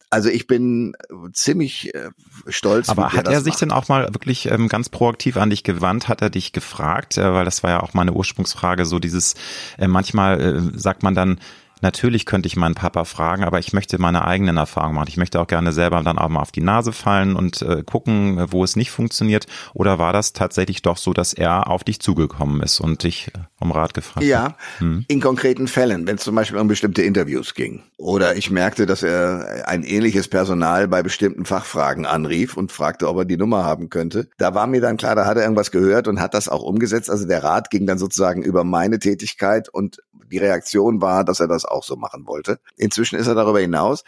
Also ich bin ziemlich äh, stolz. Aber hat er sich macht. denn auch mal wirklich ähm, ganz proaktiv an dich gewandt? Hat er dich gefragt? Äh, weil das war ja auch meine Ursprungsfrage, so dieses, äh, manchmal äh, sagt man dann, Natürlich könnte ich meinen Papa fragen, aber ich möchte meine eigenen Erfahrungen machen. Ich möchte auch gerne selber dann auch mal auf die Nase fallen und äh, gucken, wo es nicht funktioniert. Oder war das tatsächlich doch so, dass er auf dich zugekommen ist und dich äh, um Rat gefragt ja, hat? Ja, hm. in konkreten Fällen, wenn es zum Beispiel um bestimmte Interviews ging. Oder ich merkte, dass er ein ähnliches Personal bei bestimmten Fachfragen anrief und fragte, ob er die Nummer haben könnte. Da war mir dann klar, da hat er irgendwas gehört und hat das auch umgesetzt. Also der Rat ging dann sozusagen über meine Tätigkeit und die Reaktion war, dass er das auch so machen wollte. Inzwischen ist er darüber hinaus.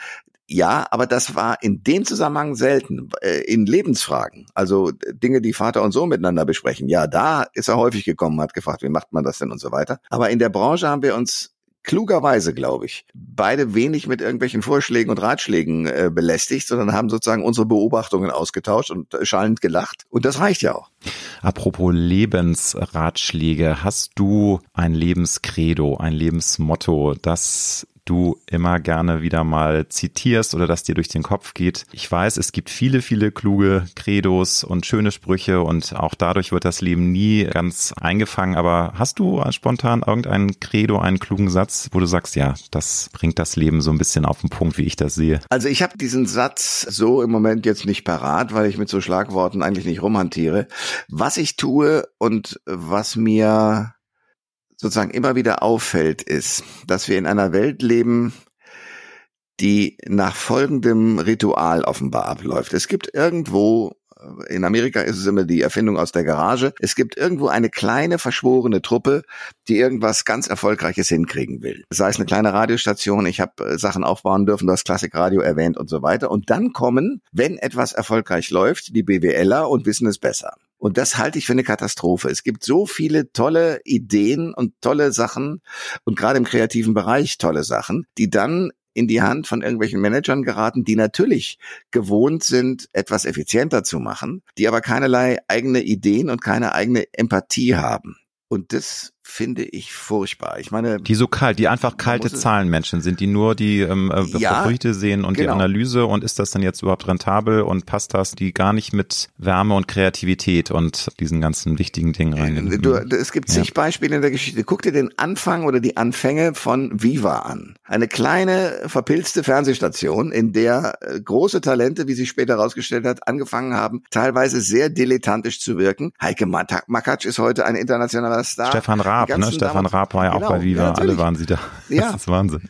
Ja, aber das war in dem Zusammenhang selten. Äh, in Lebensfragen, also Dinge, die Vater und Sohn miteinander besprechen. Ja, da ist er häufig gekommen, hat gefragt, wie macht man das denn und so weiter. Aber in der Branche haben wir uns klugerweise, glaube ich, beide wenig mit irgendwelchen Vorschlägen und Ratschlägen äh, belästigt, sondern haben sozusagen unsere Beobachtungen ausgetauscht und äh, schallend gelacht. Und das reicht ja auch. Apropos Lebensratschläge, hast du ein Lebenskredo, ein Lebensmotto, das du immer gerne wieder mal zitierst oder das dir durch den Kopf geht. Ich weiß, es gibt viele, viele kluge Credos und schöne Sprüche und auch dadurch wird das Leben nie ganz eingefangen. Aber hast du spontan irgendein Credo, einen klugen Satz, wo du sagst, ja, das bringt das Leben so ein bisschen auf den Punkt, wie ich das sehe? Also ich habe diesen Satz so im Moment jetzt nicht parat, weil ich mit so Schlagworten eigentlich nicht rumhantiere. Was ich tue und was mir sozusagen immer wieder auffällt, ist, dass wir in einer Welt leben, die nach folgendem Ritual offenbar abläuft. Es gibt irgendwo äh, in Amerika ist es immer die Erfindung aus der Garage. Es gibt irgendwo eine kleine verschworene Truppe, die irgendwas ganz Erfolgreiches hinkriegen will. Sei es eine kleine Radiostation, ich habe äh, Sachen aufbauen dürfen, du hast Klassikradio erwähnt und so weiter. Und dann kommen, wenn etwas erfolgreich läuft, die BWLer und wissen es besser. Und das halte ich für eine Katastrophe. Es gibt so viele tolle Ideen und tolle Sachen und gerade im kreativen Bereich tolle Sachen, die dann in die Hand von irgendwelchen Managern geraten, die natürlich gewohnt sind, etwas effizienter zu machen, die aber keinerlei eigene Ideen und keine eigene Empathie haben. Und das finde ich furchtbar. Ich meine, die so kalt, die einfach kalte Zahlenmenschen sind, die nur die ähm, äh, ja, Früchte sehen und genau. die Analyse und ist das dann jetzt überhaupt rentabel und passt das, die gar nicht mit Wärme und Kreativität und diesen ganzen wichtigen Dingen reingehen. Äh, du, es gibt zig ja. Beispiele in der Geschichte. Guck dir den Anfang oder die Anfänge von Viva an. Eine kleine verpilzte Fernsehstation, in der äh, große Talente, wie sich später herausgestellt hat, angefangen haben, teilweise sehr dilettantisch zu wirken. Heike Makatsch ist heute ein internationaler Star. Stefan Raab Raab, ne? Stefan Raab war ja genau, auch bei Viva, ja, alle waren sie da. Ja. Das ist Wahnsinn.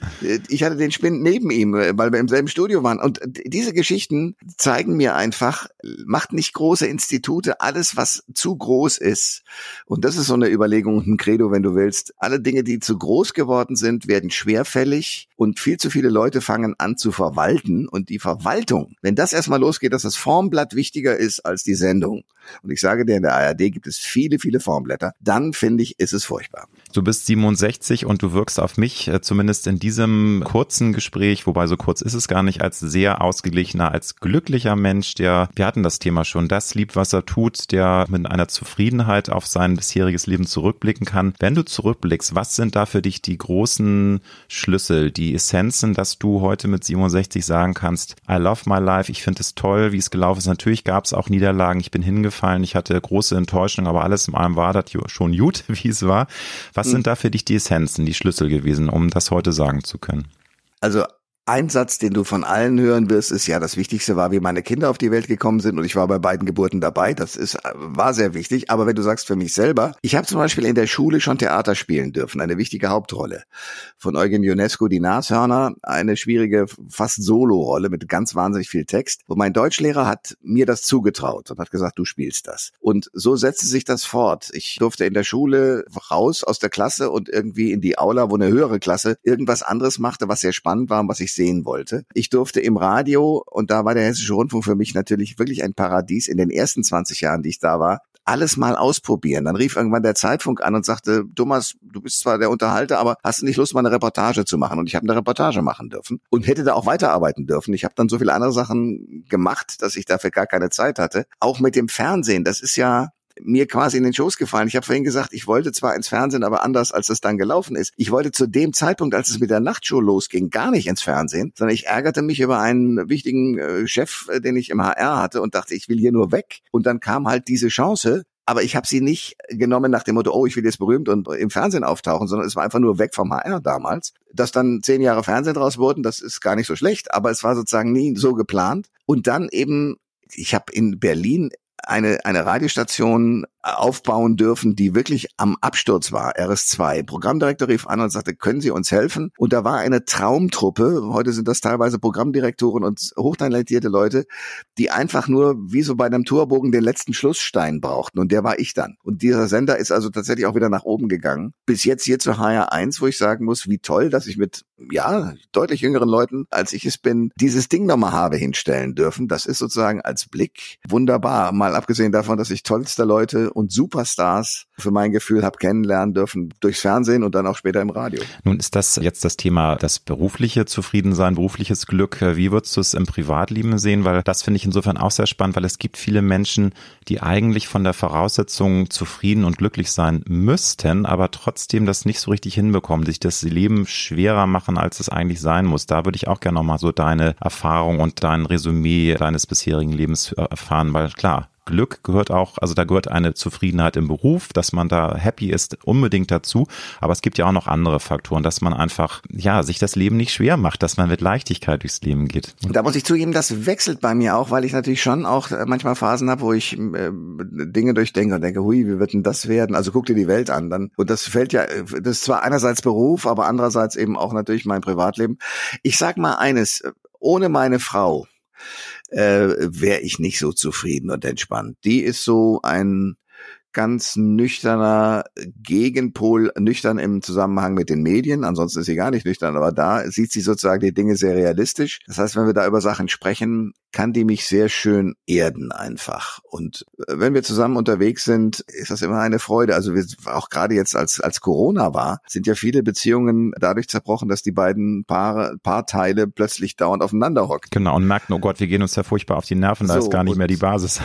Ich hatte den Spind neben ihm, weil wir im selben Studio waren. Und diese Geschichten zeigen mir einfach, macht nicht große Institute alles, was zu groß ist. Und das ist so eine Überlegung und ein Credo, wenn du willst. Alle Dinge, die zu groß geworden sind, werden schwerfällig und viel zu viele Leute fangen an zu verwalten. Und die Verwaltung, wenn das erstmal losgeht, dass das Formblatt wichtiger ist als die Sendung. Und ich sage dir, in der ARD gibt es viele, viele Formblätter. Dann finde ich, ist es furchtbar. Du bist 67 und du wirkst auf mich, äh, zumindest in diesem kurzen Gespräch, wobei so kurz ist es gar nicht, als sehr ausgeglichener, als glücklicher Mensch, der, wir hatten das Thema schon, das liebt, was er tut, der mit einer Zufriedenheit auf sein bisheriges Leben zurückblicken kann. Wenn du zurückblickst, was sind da für dich die großen Schlüssel, die Essenzen, dass du heute mit 67 sagen kannst, I love my life, ich finde es toll, wie es gelaufen ist. Natürlich gab es auch Niederlagen, ich bin hingefallen, ich hatte große Enttäuschung, aber alles in allem war das schon gut, wie es war. Was sind da für dich die Essenzen, die Schlüssel gewesen, um das heute sagen zu können? Also ein Satz, den du von allen hören wirst, ist ja, das Wichtigste war, wie meine Kinder auf die Welt gekommen sind und ich war bei beiden Geburten dabei. Das ist, war sehr wichtig. Aber wenn du sagst für mich selber, ich habe zum Beispiel in der Schule schon Theater spielen dürfen, eine wichtige Hauptrolle. Von Eugen Ionesco, die Nashörner, eine schwierige, fast Solo-Rolle mit ganz wahnsinnig viel Text. Und mein Deutschlehrer hat mir das zugetraut und hat gesagt, du spielst das. Und so setzte sich das fort. Ich durfte in der Schule raus aus der Klasse und irgendwie in die Aula, wo eine höhere Klasse irgendwas anderes machte, was sehr spannend war und was ich sehen wollte. Ich durfte im Radio, und da war der Hessische Rundfunk für mich natürlich wirklich ein Paradies in den ersten 20 Jahren, die ich da war, alles mal ausprobieren. Dann rief irgendwann der Zeitfunk an und sagte, Thomas, du bist zwar der Unterhalter, aber hast du nicht Lust, mal eine Reportage zu machen? Und ich habe eine Reportage machen dürfen und hätte da auch weiterarbeiten dürfen. Ich habe dann so viele andere Sachen gemacht, dass ich dafür gar keine Zeit hatte. Auch mit dem Fernsehen, das ist ja mir quasi in den Schoß gefallen. Ich habe vorhin gesagt, ich wollte zwar ins Fernsehen, aber anders, als es dann gelaufen ist. Ich wollte zu dem Zeitpunkt, als es mit der Nachtshow losging, gar nicht ins Fernsehen, sondern ich ärgerte mich über einen wichtigen äh, Chef, äh, den ich im HR hatte und dachte, ich will hier nur weg. Und dann kam halt diese Chance, aber ich habe sie nicht genommen nach dem Motto, oh, ich will jetzt berühmt und im Fernsehen auftauchen, sondern es war einfach nur weg vom HR damals. Dass dann zehn Jahre Fernsehen draus wurden, das ist gar nicht so schlecht, aber es war sozusagen nie so geplant. Und dann eben, ich habe in Berlin eine, eine Radiostation aufbauen dürfen, die wirklich am Absturz war. RS2. Programmdirektor rief an und sagte, können Sie uns helfen? Und da war eine Traumtruppe. Heute sind das teilweise Programmdirektoren und hochtalentierte Leute, die einfach nur wie so bei einem Torbogen den letzten Schlussstein brauchten. Und der war ich dann. Und dieser Sender ist also tatsächlich auch wieder nach oben gegangen. Bis jetzt hier zu HR1, wo ich sagen muss, wie toll, dass ich mit, ja, deutlich jüngeren Leuten, als ich es bin, dieses Ding nochmal habe hinstellen dürfen. Das ist sozusagen als Blick wunderbar. Mal abgesehen davon, dass ich tollster Leute und Superstars für mein Gefühl habe kennenlernen dürfen durchs Fernsehen und dann auch später im Radio. Nun ist das jetzt das Thema das berufliche Zufriedensein, berufliches Glück. Wie würdest du es im Privatleben sehen? Weil das finde ich insofern auch sehr spannend, weil es gibt viele Menschen, die eigentlich von der Voraussetzung zufrieden und glücklich sein müssten, aber trotzdem das nicht so richtig hinbekommen, sich das Leben schwerer machen, als es eigentlich sein muss. Da würde ich auch gerne nochmal so deine Erfahrung und dein Resümee deines bisherigen Lebens erfahren, weil klar, Glück gehört auch, also da gehört eine Zufriedenheit im Beruf, dass man da happy ist, unbedingt dazu. Aber es gibt ja auch noch andere Faktoren, dass man einfach, ja, sich das Leben nicht schwer macht, dass man mit Leichtigkeit durchs Leben geht. Da muss ich zugeben, das wechselt bei mir auch, weil ich natürlich schon auch äh, manchmal Phasen habe, wo ich äh, Dinge durchdenke und denke, hui, wie wird denn das werden? Also guck dir die Welt an. Dann, und das fällt ja, das ist zwar einerseits Beruf, aber andererseits eben auch natürlich mein Privatleben. Ich sag mal eines, ohne meine Frau, äh, wäre ich nicht so zufrieden und entspannt. Die ist so ein ganz nüchterner Gegenpol, nüchtern im Zusammenhang mit den Medien. Ansonsten ist sie gar nicht nüchtern, aber da sieht sie sozusagen die Dinge sehr realistisch. Das heißt, wenn wir da über Sachen sprechen, kann die mich sehr schön erden einfach. Und äh, wenn wir zusammen unterwegs sind, ist das immer eine Freude. Also wir, auch gerade jetzt als, als Corona war, sind ja viele Beziehungen dadurch zerbrochen, dass die beiden Paare, Paarteile plötzlich dauernd aufeinander hocken. Genau, und merken, oh Gott, wir gehen uns ja furchtbar auf die Nerven, da so, ist gar nicht mehr die Basis.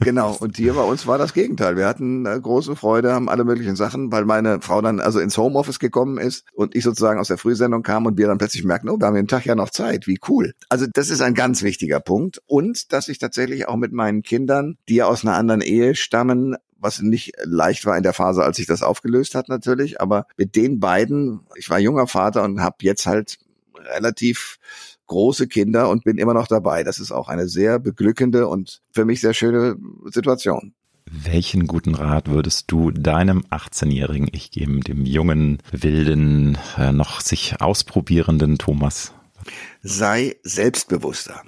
Genau, und hier bei uns war das Gegenteil. Wir hatten äh, große Freude, haben alle möglichen Sachen, weil meine Frau dann also ins Homeoffice gekommen ist und ich sozusagen aus der Frühsendung kam und wir dann plötzlich merken, oh, wir haben den Tag ja noch Zeit, wie cool. Also das ist ein ganz wichtiger Punkt. Punkt und dass ich tatsächlich auch mit meinen Kindern, die ja aus einer anderen Ehe stammen, was nicht leicht war in der Phase, als sich das aufgelöst hat natürlich, aber mit den beiden, ich war junger Vater und habe jetzt halt relativ große Kinder und bin immer noch dabei. Das ist auch eine sehr beglückende und für mich sehr schöne Situation. Welchen guten Rat würdest du deinem 18-jährigen Ich geben, dem jungen, wilden, äh, noch sich ausprobierenden Thomas? Sei selbstbewusster.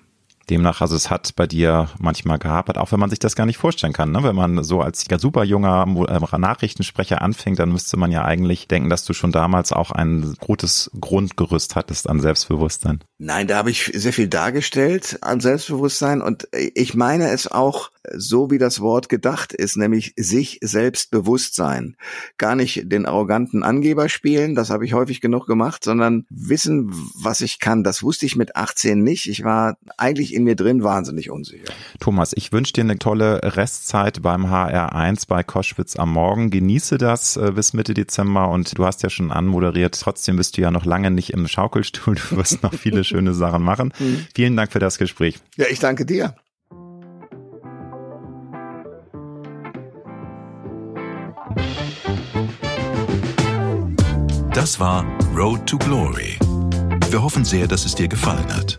Demnach, also es hat bei dir manchmal gehapert, auch wenn man sich das gar nicht vorstellen kann. Ne? Wenn man so als super junger äh, Nachrichtensprecher anfängt, dann müsste man ja eigentlich denken, dass du schon damals auch ein gutes Grundgerüst hattest an Selbstbewusstsein. Nein, da habe ich sehr viel dargestellt an Selbstbewusstsein und ich meine es auch so, wie das Wort gedacht ist, nämlich sich selbst sein. Gar nicht den arroganten Angeber spielen, das habe ich häufig genug gemacht, sondern wissen, was ich kann. Das wusste ich mit 18 nicht. Ich war eigentlich in mir drin wahnsinnig unsicher. Thomas, ich wünsche dir eine tolle Restzeit beim HR1 bei Koschwitz am Morgen. Genieße das äh, bis Mitte Dezember und du hast ja schon anmoderiert. Trotzdem bist du ja noch lange nicht im Schaukelstuhl. Du wirst noch viele schöne Sachen machen. Mhm. Vielen Dank für das Gespräch. Ja, ich danke dir. Das war Road to Glory. Wir hoffen sehr, dass es dir gefallen hat.